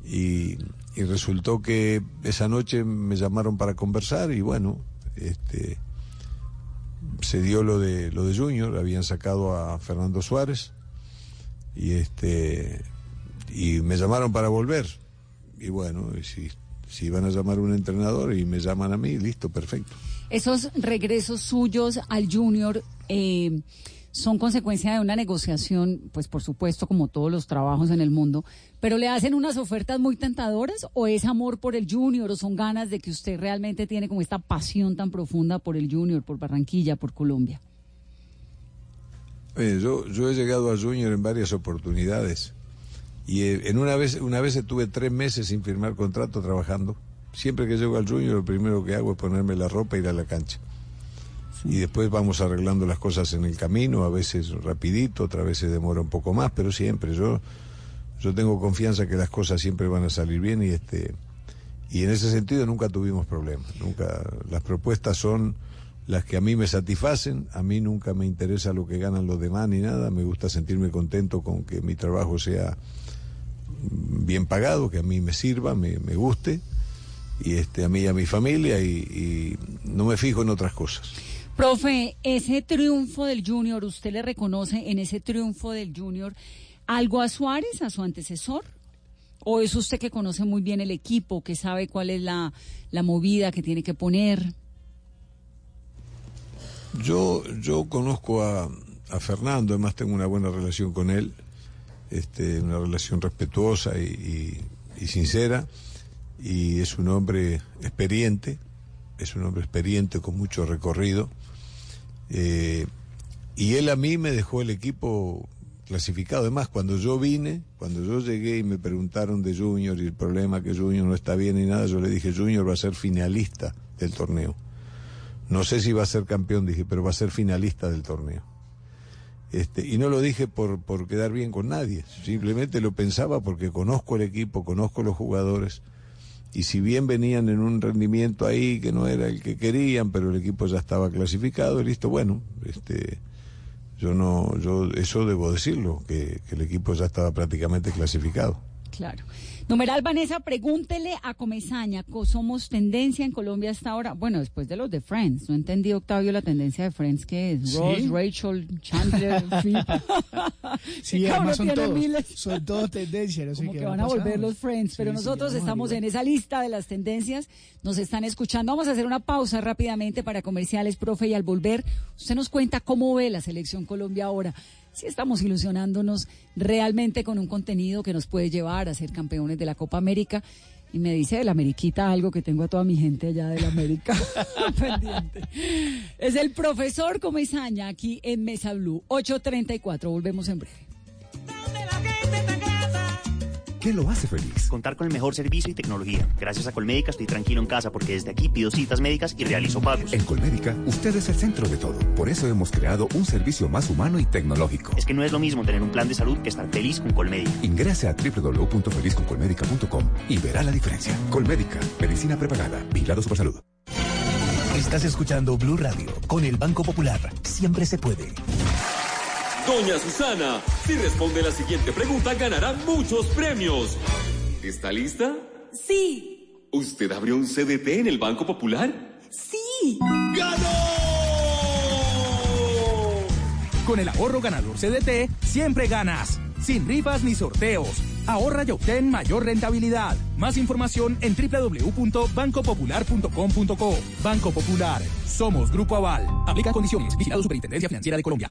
Y, y resultó que esa noche me llamaron para conversar y bueno, este, se dio lo de lo de Junior, habían sacado a Fernando Suárez y este y me llamaron para volver. Y bueno, si, si van a llamar a un entrenador y me llaman a mí, listo, perfecto. Esos regresos suyos al Junior eh, son consecuencia de una negociación, pues por supuesto, como todos los trabajos en el mundo, pero le hacen unas ofertas muy tentadoras o es amor por el Junior o son ganas de que usted realmente tiene como esta pasión tan profunda por el Junior, por Barranquilla, por Colombia. Oye, yo, yo he llegado a Junior en varias oportunidades y eh, en una vez, una vez estuve tres meses sin firmar contrato trabajando. Siempre que llego al Junior lo primero que hago es ponerme la ropa e ir a la cancha. Y después vamos arreglando las cosas en el camino, a veces rapidito, otras veces demora un poco más, pero siempre yo, yo tengo confianza que las cosas siempre van a salir bien y este y en ese sentido nunca tuvimos problemas. Nunca las propuestas son las que a mí me satisfacen, a mí nunca me interesa lo que ganan los demás ni nada, me gusta sentirme contento con que mi trabajo sea bien pagado, que a mí me sirva, me, me guste, y este, a mí y a mi familia, y, y no me fijo en otras cosas. Profe, ese triunfo del Junior, ¿usted le reconoce en ese triunfo del Junior algo a Suárez, a su antecesor? ¿O es usted que conoce muy bien el equipo, que sabe cuál es la, la movida que tiene que poner? Yo, yo conozco a, a Fernando, además tengo una buena relación con él, este, una relación respetuosa y, sincera, y es un hombre experiente, es un hombre experiente con mucho recorrido, eh, y él a mí me dejó el equipo clasificado. Además, cuando yo vine, cuando yo llegué y me preguntaron de Junior y el problema que Junior no está bien y nada, yo le dije, Junior va a ser finalista del torneo. No sé si va a ser campeón, dije, pero va a ser finalista del torneo. Este, y no lo dije por, por quedar bien con nadie, simplemente lo pensaba porque conozco el equipo, conozco los jugadores, y si bien venían en un rendimiento ahí que no era el que querían, pero el equipo ya estaba clasificado, listo, bueno, este, yo no, yo eso debo decirlo, que, que el equipo ya estaba prácticamente clasificado. Claro. Numeral Vanessa, pregúntele a Comezaña, co- ¿somos tendencia en Colombia hasta ahora? Bueno, después de los de Friends. No entendí, Octavio, la tendencia de Friends, que es ¿Sí? Ross, Rachel, Chandler, Phoebe. Sí, además son todos, miles. son todos tendencias. no sé Como qué que va van a volver los Friends, pero Sí, nosotros estamos en esa lista de las tendencias, nos están escuchando. Vamos a hacer una pausa rápidamente para comerciales, profe, y al volver, usted nos cuenta cómo ve la selección Colombia ahora. Si estamos ilusionándonos realmente con un contenido que nos puede llevar a ser campeones de la Copa América. Y me dice de la Ameriquita algo que tengo a toda mi gente allá de la América pendiente. Es el profesor Comezaña aquí en Mesa Blue, 834. Volvemos en breve. ¿Qué lo hace feliz? Contar con el mejor servicio y tecnología. Gracias a Colmédica estoy tranquilo en casa porque desde aquí pido citas médicas y realizo pagos. En Colmédica, usted es el centro de todo. Por eso hemos creado un servicio más humano y tecnológico. Es que no es lo mismo tener un plan de salud que estar feliz con Colmédica. Ingrese a www.felizconcolmédica.com y verá la diferencia. Colmédica, medicina prepagada, vigilado Supersalud. Estás escuchando Blue Radio con el Banco Popular. Siempre se puede. Doña Susana, si responde la siguiente pregunta ganará muchos premios. ¿Está lista? Sí, ¿Usted abrió un CDT en el Banco Popular? sí. Con el ahorro ganador CDT, siempre ganas. Sin rifas ni sorteos. Ahorra y obtén mayor rentabilidad. Más información en www.bancopopular.com.co. Banco Popular. Somos Grupo Aval. Aplica condiciones. Vigilado Superintendencia Financiera de Colombia.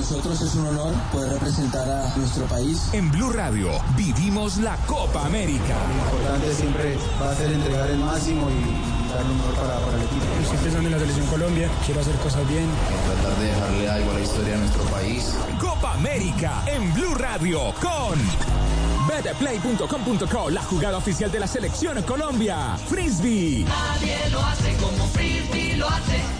Nosotros es un honor poder representar a nuestro país. En Blue Radio vivimos la Copa América. Lo importante siempre va a ser entregar el máximo y dar lo mejor para, para el equipo. Estoy pensando en la selección Colombia, quiero hacer cosas bien. Tratar de dejarle algo a la historia de nuestro país. Copa América en Blue Radio con betplay.com.co, la jugada oficial de la selección Colombia. Frisbee. Nadie lo hace como Frisbee lo hace.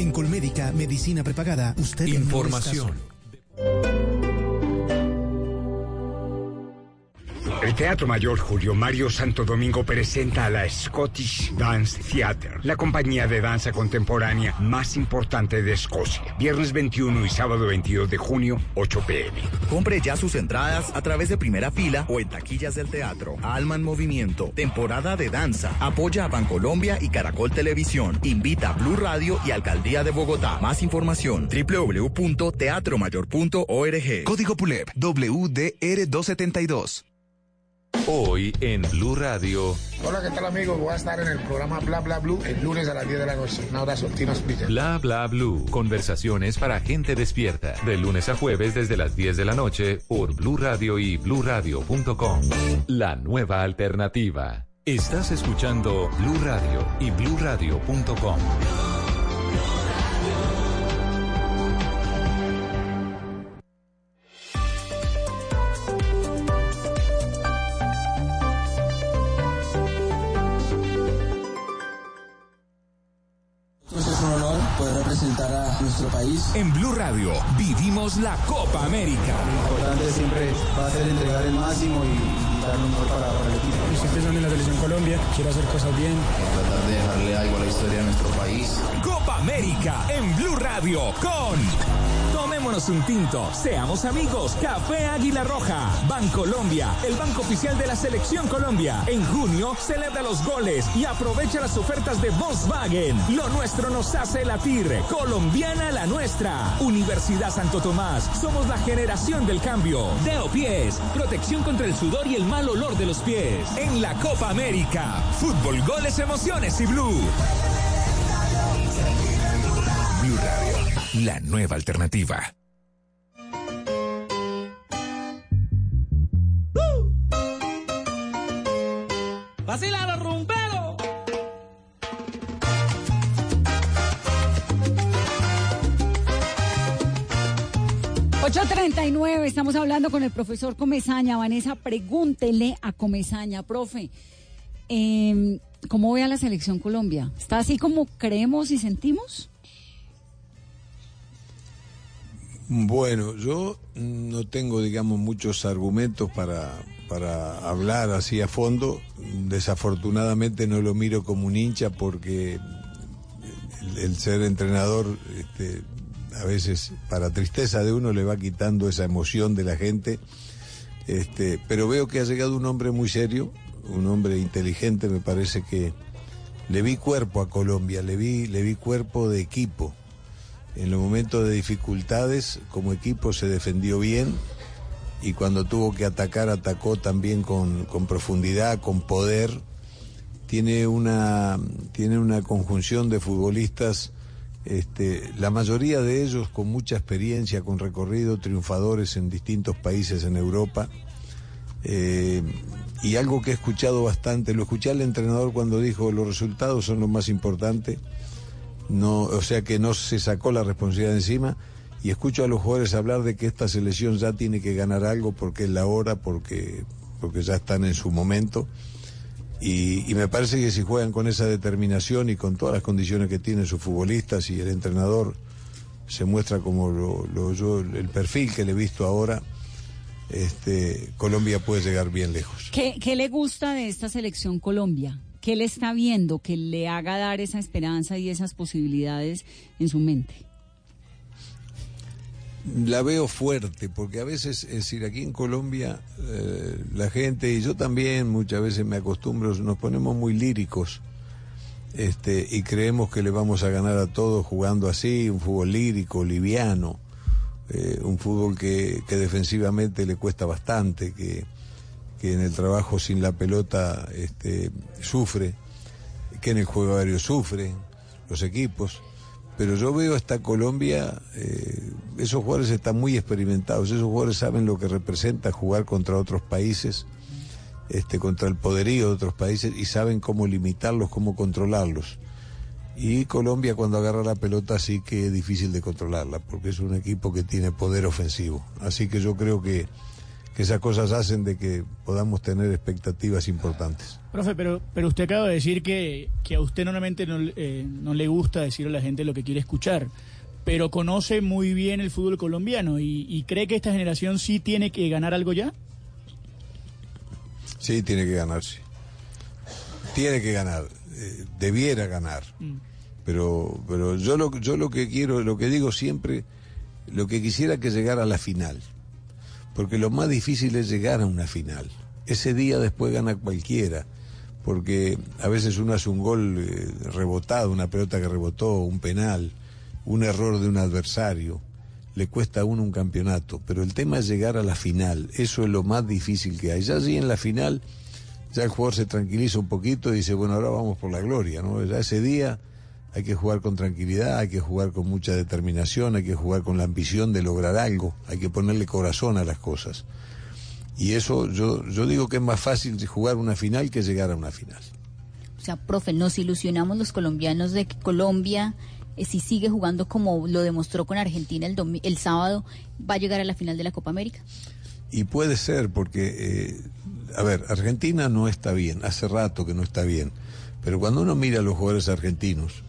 En Colmédica, medicina prepagada. Usted no El Teatro Mayor Julio Mario Santo Domingo presenta a la Scottish Dance Theatre, la compañía de danza contemporánea más importante de Escocia. Viernes 21 y sábado 22 de junio, 8 pm. Compre ya sus entradas a través de primera fila o en taquillas del teatro. Alma en Movimiento, temporada de danza. Apoya a Bancolombia y Caracol Televisión. Invita a Blue Radio y Alcaldía de Bogotá. Más información www.teatromayor.org. Código PULEP WDR272. Hoy en Blue Radio, Hola, ¿qué tal amigos? Voy a estar en el programa Bla Bla Blue el lunes a las 10 de la noche. Un abrazo, Tino Splitter. Bla Bla Blue. Conversaciones para gente despierta. De lunes a jueves desde las 10 de la noche por Blue Radio y bluradio.com. La nueva alternativa. Estás escuchando Blue Radio y bluradio.com. país. En Blue Radio vivimos la Copa América. Lo importante siempre va a ser entregar el máximo y, dar lo mejor para, para el equipo. Estoy pensando en la selección Colombia, quiero hacer cosas bien. Tratar de dejarle algo a la historia de nuestro país. Copa América en Blue Radio con Tomémonos un tinto, seamos amigos. Café Águila Roja. Bancolombia, el banco oficial de la Selección Colombia. En junio celebra los goles y aprovecha las ofertas de Volkswagen. Lo nuestro nos hace latir. Colombiana la nuestra. Universidad Santo Tomás. Somos la generación del cambio. Deo Pies. Protección contra el sudor y el mal olor de los pies. En la Copa América. Fútbol, goles, emociones y blue. Blue Radio, la nueva alternativa. ¡Vacila los rumberos! 8.39, estamos hablando con el profesor Comezaña. Vanessa, pregúntele a Comezaña, profe, em, ¿cómo ve a la selección Colombia? ¿Está así como creemos y sentimos? Bueno, yo no tengo, digamos, muchos argumentos para, para hablar así a fondo. Desafortunadamente no lo miro como un hincha porque el, ser entrenador, este, a veces, para tristeza de uno, le va quitando esa emoción de la gente. Este, pero veo que ha llegado un hombre muy serio, un hombre inteligente, me parece que le vi cuerpo a Colombia, le vi, le vi cuerpo de equipo. En los momentos de dificultades, como equipo se defendió bien y cuando tuvo que atacar, atacó también con, con profundidad, con poder. Tiene una, tiene una conjunción de futbolistas, este, la mayoría de ellos con mucha experiencia, con recorrido, triunfadores en distintos países en Europa. Eh, y algo que he escuchado bastante, lo escuché al entrenador cuando dijo los resultados son lo más importante no, o sea que no se sacó la responsabilidad encima y escucho a los jugadores hablar de que esta selección ya tiene que ganar algo porque es la hora, porque, porque ya están en su momento. Y, me parece que si juegan con esa determinación y con todas las condiciones que tienen sus futbolistas y el entrenador se muestra como lo, lo- yo, el perfil que le he visto ahora, este, Colombia puede llegar bien lejos. ¿Qué, qué le gusta de esta selección Colombia? ¿Qué le está viendo que le haga dar esa esperanza y esas posibilidades en su mente? La veo fuerte, porque a veces, es decir, aquí en Colombia, eh, la gente, y yo también muchas veces me acostumbro, nos ponemos muy líricos este, y creemos que le vamos a ganar a todos jugando así, un fútbol lírico, liviano, eh, un fútbol que, que defensivamente le cuesta bastante, que, que en el trabajo sin la pelota este, sufre, que en el juego aéreo sufren los equipos. Pero yo veo esta Colombia, eh, esos jugadores están muy experimentados, esos jugadores saben lo que representa jugar contra otros países, este, contra el poderío de otros países y saben cómo limitarlos, cómo controlarlos. Y Colombia cuando agarra la pelota sí que es difícil de controlarla, porque es un equipo que tiene poder ofensivo. Así que yo creo que, que esas cosas hacen de que podamos tener expectativas importantes. Profe, pero, pero usted acaba de decir que, que a usted normalmente no, eh, no le gusta decir a la gente lo que quiere escuchar, pero conoce muy bien el fútbol colombiano y, y cree que esta generación sí tiene que ganar algo ya. Sí, tiene que ganar, sí. Tiene que ganar, eh, debiera ganar. Pero, pero yo lo, yo lo que quiero, lo que digo siempre, lo que quisiera que llegara a la final. Porque lo más difícil es llegar a una final. Ese día después gana cualquiera. Porque a veces uno hace un gol eh, rebotado, una pelota que rebotó, un penal, un error de un adversario. Le cuesta a uno un campeonato. Pero el tema es llegar a la final. Eso es lo más difícil que hay. Ya allí en la final, ya el jugador se tranquiliza un poquito y dice, bueno, ahora vamos por la gloria, ¿no? Ya ese día hay que jugar con tranquilidad, hay que jugar con mucha determinación, hay que jugar con la ambición de lograr algo, hay que ponerle corazón a las cosas. Y eso yo, yo digo que es más fácil jugar una final que llegar a una final. O sea, profe, nos ilusionamos los colombianos de que Colombia, eh, si sigue jugando como lo demostró con Argentina el, domi- el sábado, va a llegar a la final de la Copa América. Y puede ser, porque, eh, a ver, Argentina no está bien, hace rato que no está bien, pero cuando uno mira a los jugadores argentinos,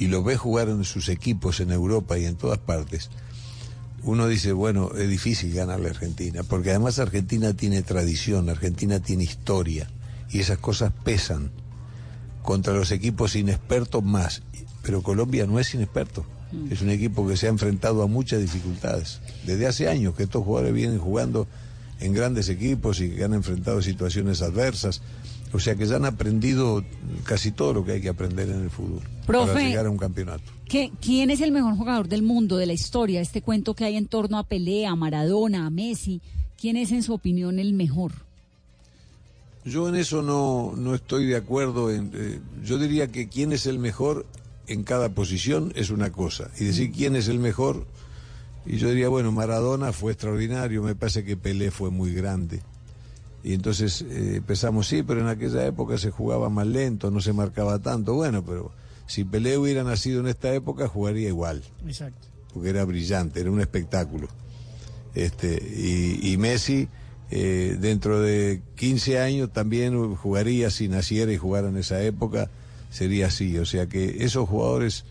y lo ve jugar en sus equipos en Europa y en todas partes, uno dice, bueno, es difícil ganarle a Argentina, porque además Argentina tiene tradición, Argentina tiene historia, y esas cosas pesan contra los equipos inexpertos más. Pero Colombia no es inexperto, es un equipo que se ha enfrentado a muchas dificultades. Desde hace años que estos jugadores vienen jugando en grandes equipos y que han enfrentado situaciones adversas. O sea que ya han aprendido casi todo lo que hay que aprender en el fútbol Profe, para llegar a un campeonato. ¿Qué- ¿Quién es el mejor jugador del mundo, de la historia? Este cuento que hay en torno a Pelé, a Maradona, a Messi. ¿Quién es, en su opinión, el mejor? Yo en eso no, no estoy de acuerdo. En, eh, yo diría que quién es el mejor en cada posición es una cosa. Y decir quién es el mejor, y yo diría, bueno, Maradona fue extraordinario, me parece que Pelé fue muy grande. Y entonces eh, pensamos, sí, pero en aquella época se jugaba más lento, no se marcaba tanto. Bueno, pero si Pelé hubiera nacido en esta época, jugaría igual Exacto. porque era brillante, era un espectáculo. Este, y, y Messi, eh, dentro de 15 años, también jugaría, si naciera y jugara en esa época, sería así. O sea que esos jugadores,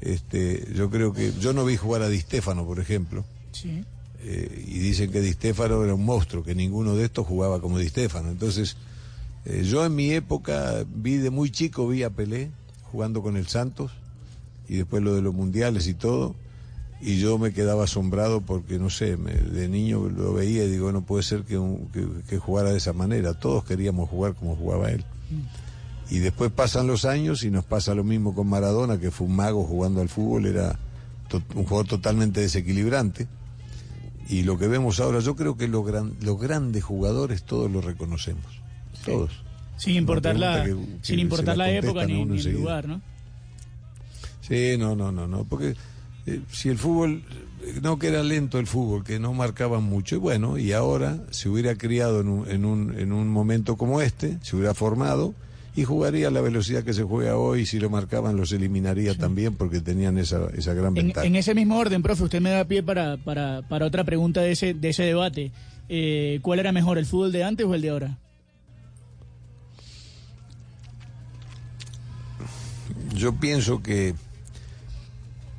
este, yo creo que. Yo no vi jugar a Di Stéfano, por ejemplo, Sí. Eh, y dicen que Di Stéfano era un monstruo, que ninguno de estos jugaba como Di Stéfano. Entonces, eh, yo en mi época vi de muy chico, vi a Pelé jugando con el Santos, y después lo de los mundiales y todo, y yo me quedaba asombrado porque, no sé, de niño lo veía y digo, no puede ser que, que, jugara de esa manera, todos queríamos jugar como jugaba él. Y después pasan los años y nos pasa lo mismo con Maradona, que fue un mago jugando al fútbol, era un jugador totalmente desequilibrante. Y lo que vemos ahora, yo creo que los, gran- los grandes jugadores todos los reconocemos, todos. Sin importar la, pregunta que- que sin importar la la época ni, el lugar, ¿no? Sí, no, no, no, no, porque eh, si el fútbol, eh, no que era lento el fútbol, que no marcaban mucho, y bueno, y ahora se hubiera criado en un, en un, en un momento como este, se hubiera formado y jugaría a la velocidad que se juega hoy, si lo marcaban los eliminaría también porque tenían esa, esa gran En, ventaja. en ese mismo orden, profe, usted me da pie para, para, para otra pregunta de ese, de ese debate. Eh, ¿Cuál era mejor, el fútbol de antes o el de ahora? Yo pienso que,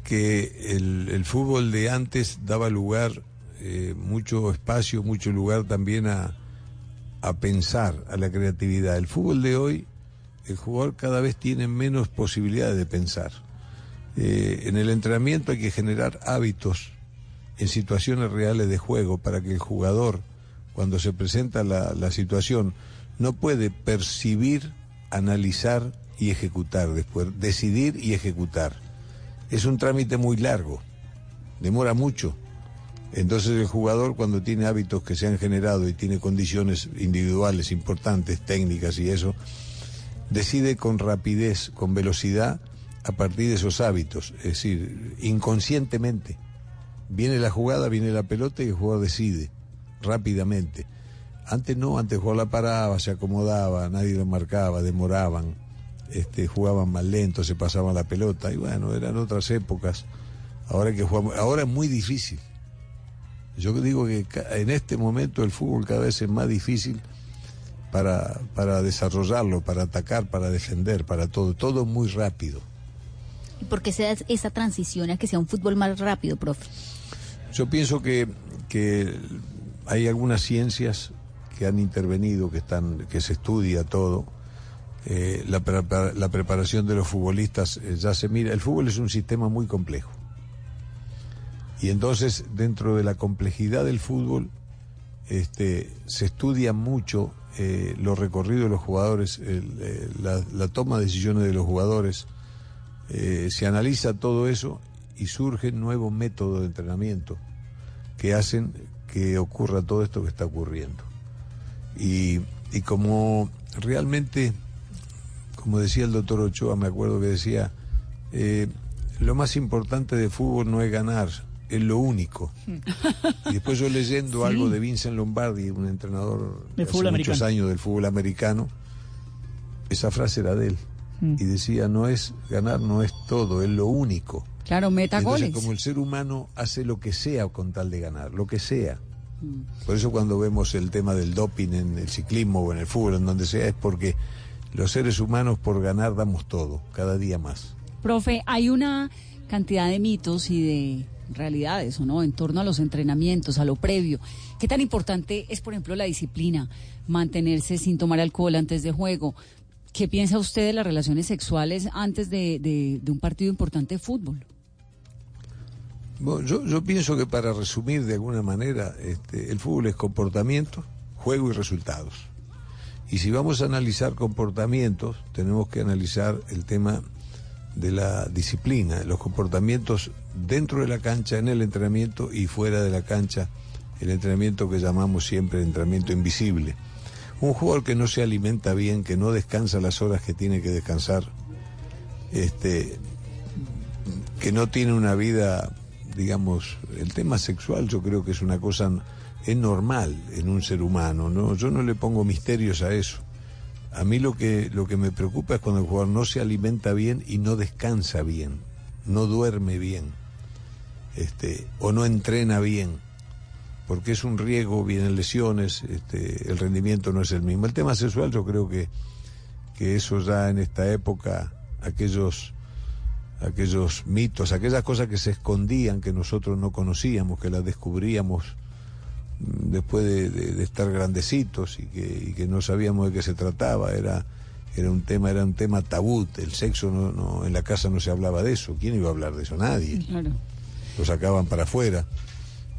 que el, el fútbol de antes daba lugar, eh, mucho espacio, mucho lugar también a, a pensar, a la creatividad. El fútbol de hoy, el jugador cada vez tiene menos posibilidades de pensar. Eh, en el entrenamiento hay que generar hábitos en situaciones reales de juego para que el jugador, cuando se presenta la, la situación, no puede percibir, analizar y ejecutar después, decidir y ejecutar. Es un trámite muy largo, demora mucho. Entonces el jugador cuando tiene hábitos que se han generado y tiene condiciones individuales importantes, técnicas y eso, decide con rapidez, con velocidad, a partir de esos hábitos, es decir, inconscientemente. Viene la jugada, viene la pelota y el jugador decide rápidamente. Antes no, antes jugador la paraba, se acomodaba, nadie lo marcaba, demoraban, este, jugaban más lento, se pasaban la pelota y bueno, eran otras épocas. Ahora que jugamos, ahora es muy difícil. Yo digo que en este momento el fútbol cada vez es más difícil para, para desarrollarlo, para atacar, para defender, para todo, todo muy rápido. ¿Y por qué se da esa transición a que sea un fútbol más rápido, profe? Yo pienso que, que hay algunas ciencias que han intervenido, que están, que se estudia todo. Eh, la preparación de los futbolistas eh, ya se mira. El fútbol es un sistema muy complejo. Y entonces, dentro de la complejidad del fútbol, este, se estudia mucho eh, los recorridos de los jugadores, eh, la, toma de decisiones de los jugadores. Eh, se analiza todo eso y surgen nuevos métodos de entrenamiento que hacen que ocurra todo esto que está ocurriendo. Y, como realmente, como decía el doctor Ochoa, me acuerdo que decía, lo más importante de fútbol no es ganar, es lo único. Y después yo leyendo Sí. algo de Vincent Lombardi, un entrenador De hace muchos americano. años del fútbol americano, esa frase era de él. Mm. Y decía, no es ganar, no es todo, es lo único. Claro, meta Entonces, goles. como el ser humano hace lo que sea con tal de ganar, lo que sea. Mm. Por eso cuando vemos el tema del doping en el ciclismo o en el fútbol, en donde sea, es porque los seres humanos por ganar damos todo, cada día más. Profe, hay una cantidad de mitos y de realidades, ¿o no? En torno a los entrenamientos, a lo previo. ¿Qué tan importante es, por ejemplo, la disciplina? Mantenerse sin tomar alcohol antes de juego. ¿Qué piensa usted de las relaciones sexuales antes de, de- un partido importante de fútbol? Yo pienso que para resumir de alguna manera, este, el fútbol es comportamiento, juego y resultados. Y si vamos a analizar comportamientos, tenemos que analizar el tema de la disciplina, los comportamientos dentro de la cancha, en el entrenamiento y fuera de la cancha, el entrenamiento que llamamos siempre entrenamiento invisible. Un jugador que no se alimenta bien, que no descansa las horas que tiene que descansar, este, que no tiene una vida, digamos, el tema sexual yo creo que es una cosa, es normal en un ser humano, ¿no? Yo no le pongo misterios a eso. A mí lo que, lo que me preocupa es cuando el jugador no se alimenta bien y no descansa bien, no duerme bien, este, o no entrena bien, porque es un riesgo, vienen lesiones, este, el rendimiento no es el mismo. El tema sexual yo creo que, que eso ya en esta época, aquellos aquellos mitos, aquellas cosas que se escondían, que nosotros no conocíamos, que las descubríamos después de, de- de estar grandecitos y que, y que no sabíamos de qué se trataba, era, era un tema, era un tema tabú, el sexo no, no, en la casa no se hablaba de eso, ¿quién iba a hablar de eso? Nadie, Claro. lo sacaban para afuera.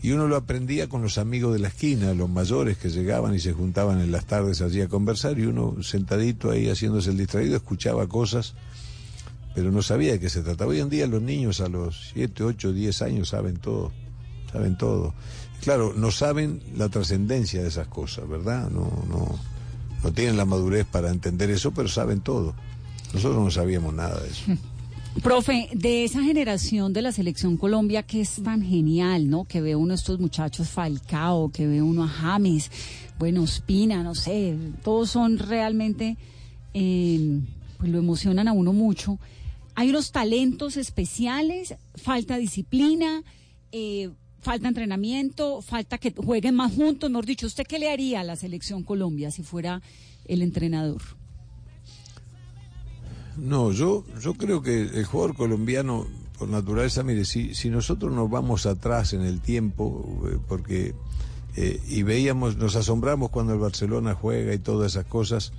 Y uno lo aprendía con los amigos de la esquina, los mayores que llegaban y se juntaban en las tardes allí a conversar y uno sentadito ahí haciéndose el distraído escuchaba cosas pero no sabía de qué se trataba. Hoy en día los niños a los 7, 8, 10 años saben todo, saben todo. Claro, no saben la trascendencia de esas cosas, ¿verdad? No, no, no tienen la madurez para entender eso, pero saben todo. Nosotros no sabíamos nada de eso. Profe, de esa generación de la selección Colombia que es tan genial, ¿no? Que ve uno de estos muchachos Falcao, que ve uno a James, bueno, Ospina, no sé, todos son realmente, eh, pues lo emocionan a uno mucho. Hay unos talentos especiales, falta disciplina, eh, falta entrenamiento, falta que jueguen más juntos. Mejor dicho, ¿usted qué le haría a la selección Colombia si fuera el entrenador? No, yo, yo creo que el jugador colombiano, por naturaleza, mire, si, si nosotros nos vamos atrás en el tiempo, eh, porque eh, y veíamos, nos asombramos cuando el Barcelona juega y todas esas cosas,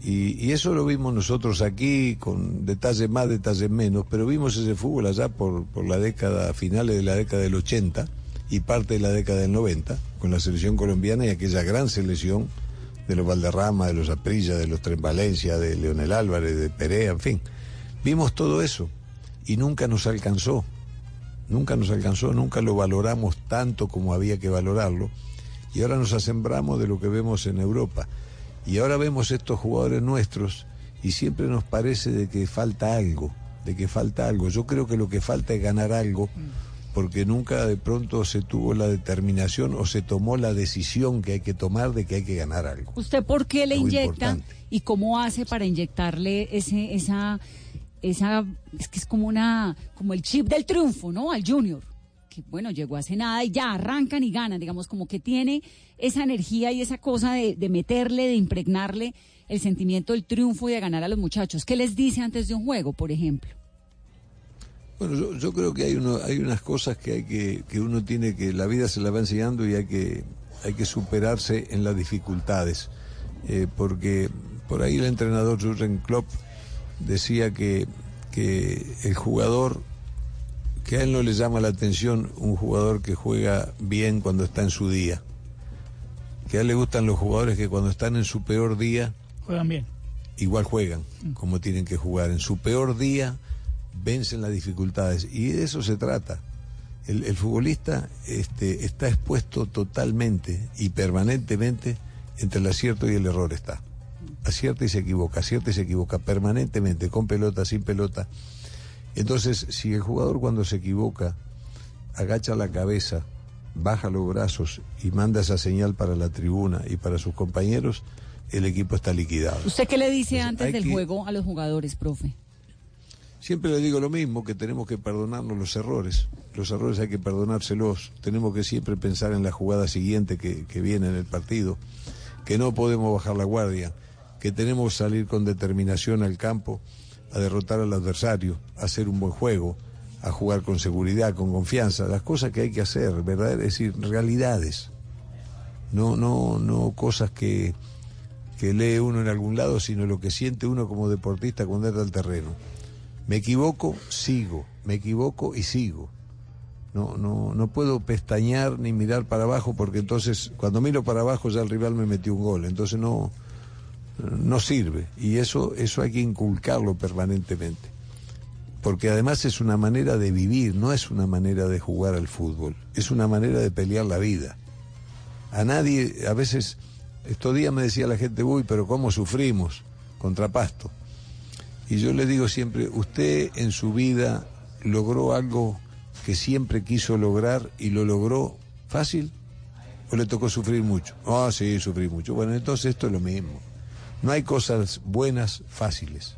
y, y eso lo vimos nosotros aquí con detalles más, detalles menos, pero vimos ese fútbol allá por, por la década, finales de la década del 80 y parte de la década del 90, con la selección colombiana y aquella gran selección de los Valderrama, de los Aprilla, de los Tren Valencia, de Leonel Álvarez, de Perea, en fin. Vimos todo eso y nunca nos alcanzó. Nunca nos alcanzó, nunca lo valoramos tanto como había que valorarlo. Y ahora nos asembramos de lo que vemos en Europa. Y ahora vemos estos jugadores nuestros y siempre nos parece de que falta algo, de que falta algo. Yo creo que lo que falta es ganar algo porque nunca de pronto se tuvo la determinación o se tomó la decisión que hay que tomar de que hay que ganar algo. ¿Usted por qué le inyecta importante. y cómo hace para inyectarle ese, esa, esa, es que es como una, como el chip del triunfo, ¿no? Al Junior, que bueno, llegó hace nada y ya arrancan y ganan, digamos, como que tiene esa energía y esa cosa de, de meterle, de impregnarle el sentimiento del triunfo y de ganar a los muchachos. ¿Qué les dice antes de un juego, por ejemplo? Bueno, yo, yo creo que hay uno, hay unas cosas que hay que, que uno tiene que, la vida se la va enseñando y hay que, hay que superarse en las dificultades. Eh, porque por ahí el entrenador Jurgen Klopp decía que, que el jugador, que a él no le llama la atención un jugador que juega bien cuando está en su día. Que a él le gustan los jugadores que cuando están en su peor día Juegan bien. igual juegan como tienen que jugar. En su peor día vencen las dificultades y de eso se trata. El, el futbolista este, está expuesto totalmente y permanentemente entre el acierto y el error está. Acierta y se equivoca, acierta y se equivoca permanentemente, con pelota, sin pelota. Entonces, si el jugador cuando se equivoca agacha la cabeza, baja los brazos y manda esa señal para la tribuna y para sus compañeros, el equipo está liquidado. ¿Usted qué le dice Entonces, antes del que- juego a los jugadores, profe? Siempre le digo lo mismo, que tenemos que perdonarnos los errores. Los errores hay que perdonárselos. Tenemos que siempre pensar en la jugada siguiente que, viene en el partido, que no podemos bajar la guardia, que tenemos que salir con determinación al campo a derrotar al adversario, a hacer un buen juego, a jugar con seguridad, con confianza, las cosas que hay que hacer, ¿verdad? Es decir, realidades. No, no, no cosas que, que lee uno en algún lado, sino lo que siente uno como deportista cuando entra al terreno. Me equivoco, sigo, me equivoco y sigo. No, no, no puedo pestañear ni mirar para abajo porque entonces cuando miro para abajo ya el rival me metió un gol, entonces no, no sirve y eso, eso hay que inculcarlo permanentemente. Porque además es una manera de vivir, no es una manera de jugar al fútbol, es una manera de pelear la vida. A nadie, a veces, estos días me decía la gente, uy, pero ¿cómo sufrimos contra Pasto? Y yo le digo siempre, usted en su vida logró algo que siempre quiso lograr y lo logró fácil o le tocó sufrir mucho. Ah, sí, sufrí mucho. Bueno, entonces esto es lo mismo. No hay cosas buenas fáciles.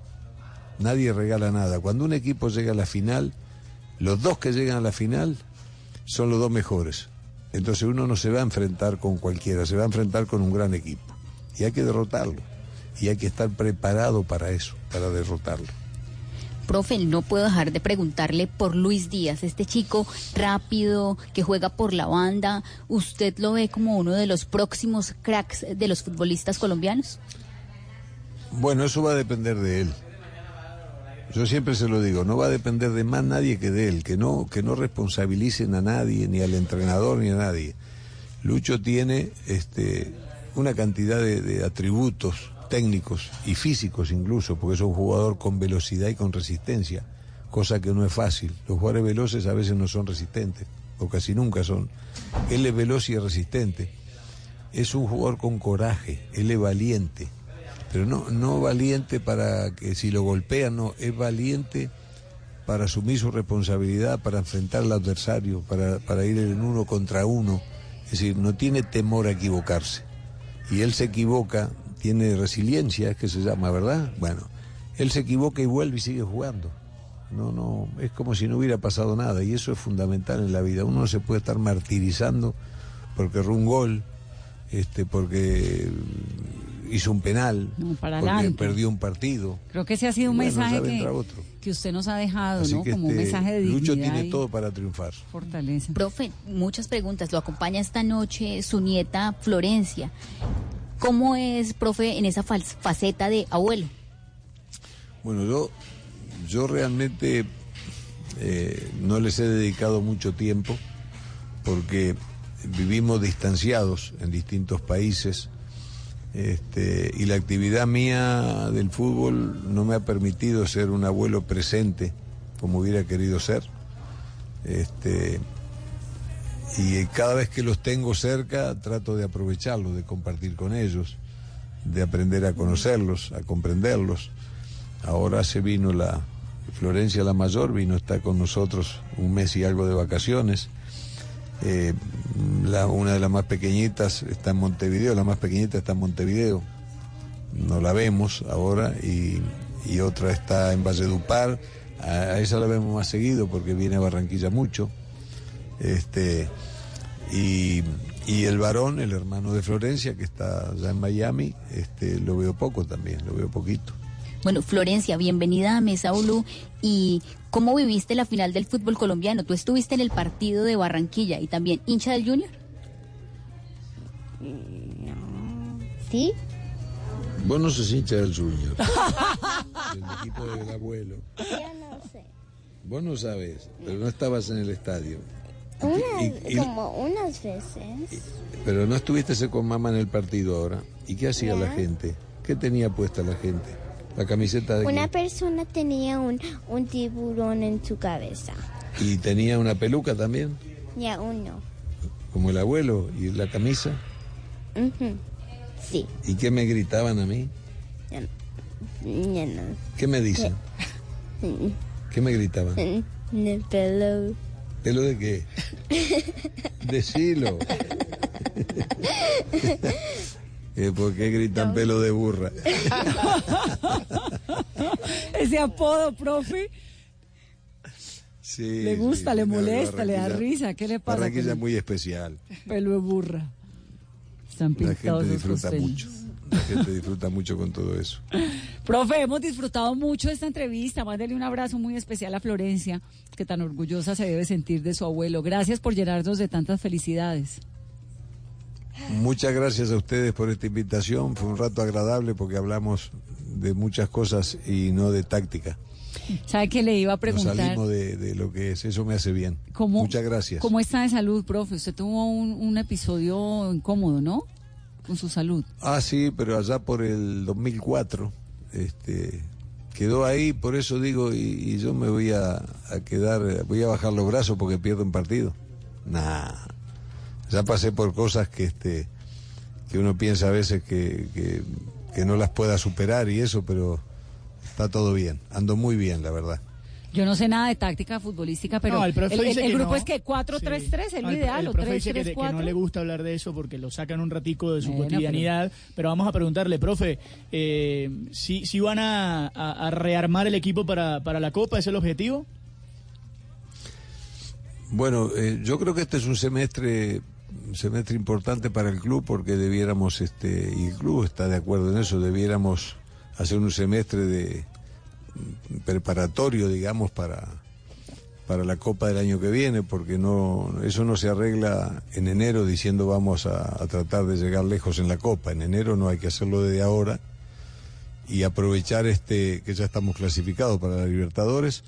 Nadie regala nada. Cuando un equipo llega a la final, los dos que llegan a la final son los dos mejores. Entonces uno no se va a enfrentar con cualquiera, se va a enfrentar con un gran equipo. Y hay que derrotarlo. Y hay que estar preparado para eso, para derrotarlo. Profe, no puedo dejar de preguntarle por Luis Díaz, este chico rápido que juega por la banda. ¿Usted lo ve como uno de los próximos cracks de los futbolistas colombianos? Bueno, eso va a depender de él. Yo siempre se lo digo, no va a depender de más nadie que de él, que no, que no responsabilicen a nadie, ni al entrenador, ni a nadie. Lucho tiene este, una cantidad de, de atributos técnicos y físicos incluso, porque es un jugador con velocidad y con resistencia, cosa que no es fácil. Los jugadores veloces a veces no son resistentes, o casi nunca son. Él es veloz y es resistente. Es un jugador con coraje, él es valiente, pero no, no valiente para que si lo golpean, no, es valiente para asumir su responsabilidad, para enfrentar al adversario, para, para ir en uno contra uno. Es decir, no tiene temor a equivocarse. Y él se equivoca, tiene resiliencia, es que se llama, ¿verdad? Bueno, él se equivoca y vuelve y sigue jugando. No, no, es como si no hubiera pasado nada y eso es fundamental en la vida. Uno no se puede estar martirizando porque erró un gol, este, porque hizo un penal, No, para porque adelante. perdió un partido. Creo que ese ha sido un Bueno, mensaje que, otro. que usted nos ha dejado, Así ¿no? Como un este, mensaje de dignidad Lucho tiene y todo para triunfar. fortaleza. Profe, muchas preguntas. Lo acompaña esta noche su nieta Florencia. ¿Cómo es, profe, en esa faceta de abuelo? Bueno, yo, yo realmente eh, no les he dedicado mucho tiempo porque vivimos distanciados en distintos países este, y la actividad mía del fútbol no me ha permitido ser un abuelo presente como hubiera querido ser. Este, y cada vez que los tengo cerca trato de aprovecharlos, de compartir con ellos, de aprender a conocerlos, a comprenderlos. Ahora se vino la Florencia la mayor, vino, está con nosotros un mes y algo de vacaciones. Eh, la- una de las más pequeñitas está en Montevideo, la más pequeñita está en Montevideo. No la vemos ahora y, y otra está en Valledupar. A, a esa la vemos más seguido porque viene a Barranquilla mucho. Este, y, y el varón, el hermano de Florencia, que está ya en Miami, este, lo veo poco también, lo veo poquito. Bueno, Florencia, bienvenida a Mesa Blue. ¿Y cómo viviste la final del fútbol colombiano? Tú estuviste en el partido de Barranquilla y también hincha del Junior. ¿Sí? Vos no sos hincha del Junior, del equipo del abuelo. Yo no sé. Vos no sabes, pero no estabas en el estadio. Unas, y- y- como unas veces. Pero no estuviste con mamá en el partido ahora. ¿Y qué hacía la gente? ¿Qué tenía puesta la gente? La camiseta de Una quién? persona tenía un, un tiburón en su cabeza. Y tenía una peluca también, Ya uno. como el abuelo, y la camisa. Sí. ¿Y qué me gritaban a mí? Ya, ya no. ¿Qué me dicen? ¿Qué me gritaban? Pelo. ¿Pelo de qué? Decilo. Eh, ¿Por qué gritan pelo de burra? Ese apodo, profe, Sí, le gusta, sí, le molesta, le da risa. ¿Qué le pasa? Barranquilla es muy especial. el Pelo de burra. Están La pintados gente los disfruta mucho. La gente disfruta mucho con todo eso. Profe, hemos disfrutado mucho esta entrevista. Mándele un abrazo muy especial a Florencia, que tan orgullosa se debe sentir de su abuelo. Gracias por llenarnos de tantas felicidades. Muchas gracias a ustedes por esta invitación. Fue un rato agradable porque hablamos de muchas cosas y no de táctica. ¿Sabe que le iba a Nos preguntar? salimos de, de lo que es. Eso me hace bien. ¿Cómo- Muchas gracias. ¿Cómo está de salud, profe? Usted tuvo un, un episodio incómodo, ¿no? Su salud. Ah, sí, pero allá por el 2004, este, quedó ahí, por eso digo, y, yo me voy a, a quedar, voy a bajar los brazos porque pierdo un partido. Nah, ya pasé por cosas que, este, que uno piensa a veces que, que, que no las pueda superar y eso, pero está todo bien, ando muy bien, la verdad. Yo no sé nada de táctica futbolística, pero No, el el, el que grupo no. es que 4-3-3, el, No, ideal, el o profe dice que, que no 3-3-4. le gusta hablar de eso porque lo sacan un ratico de su Bueno, cotidianidad. Pero... vamos a preguntarle, profe, eh, ¿sí, sí van a, a- a rearmar el equipo para, para la Copa? ¿Es el objetivo? Bueno, eh, yo creo que este es un semestre un semestre importante para el club porque debiéramos, este, y el club está de acuerdo en eso, debiéramos hacer un semestre de preparatorio, digamos, para, para la Copa del año que viene, porque no, eso no se arregla en enero diciendo vamos a, a tratar de llegar lejos en la Copa. En enero no hay que hacerlo desde ahora y aprovechar este que ya estamos clasificados para la Libertadores.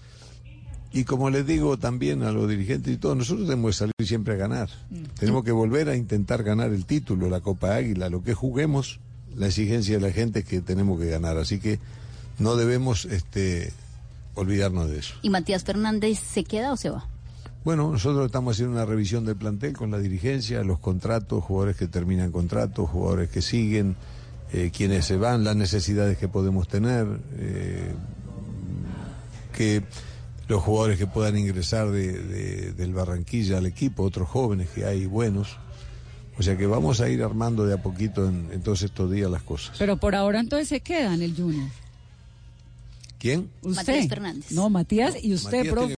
Y como les digo también a los dirigentes y todos, nosotros tenemos que salir siempre a ganar. Tenemos que volver a intentar ganar el título, la Copa Águila, lo que juguemos, la exigencia de la gente es que tenemos que ganar. Así que no debemos este, olvidarnos de eso. ¿Y Matías Fernández se queda o se va? Bueno, nosotros estamos haciendo una revisión del plantel con la dirigencia, los contratos, jugadores que terminan contratos, jugadores que siguen, eh, quienes se van, las necesidades que podemos tener, eh, que los jugadores que puedan ingresar de, de- del Barranquilla al equipo, otros jóvenes que hay buenos. O sea que vamos a ir armando de a poquito en, en todos estos días las cosas. Pero por ahora entonces se queda en el Junior. ¿Quién? Usted. Matías Fernández. No, Matías y usted, Matías profe.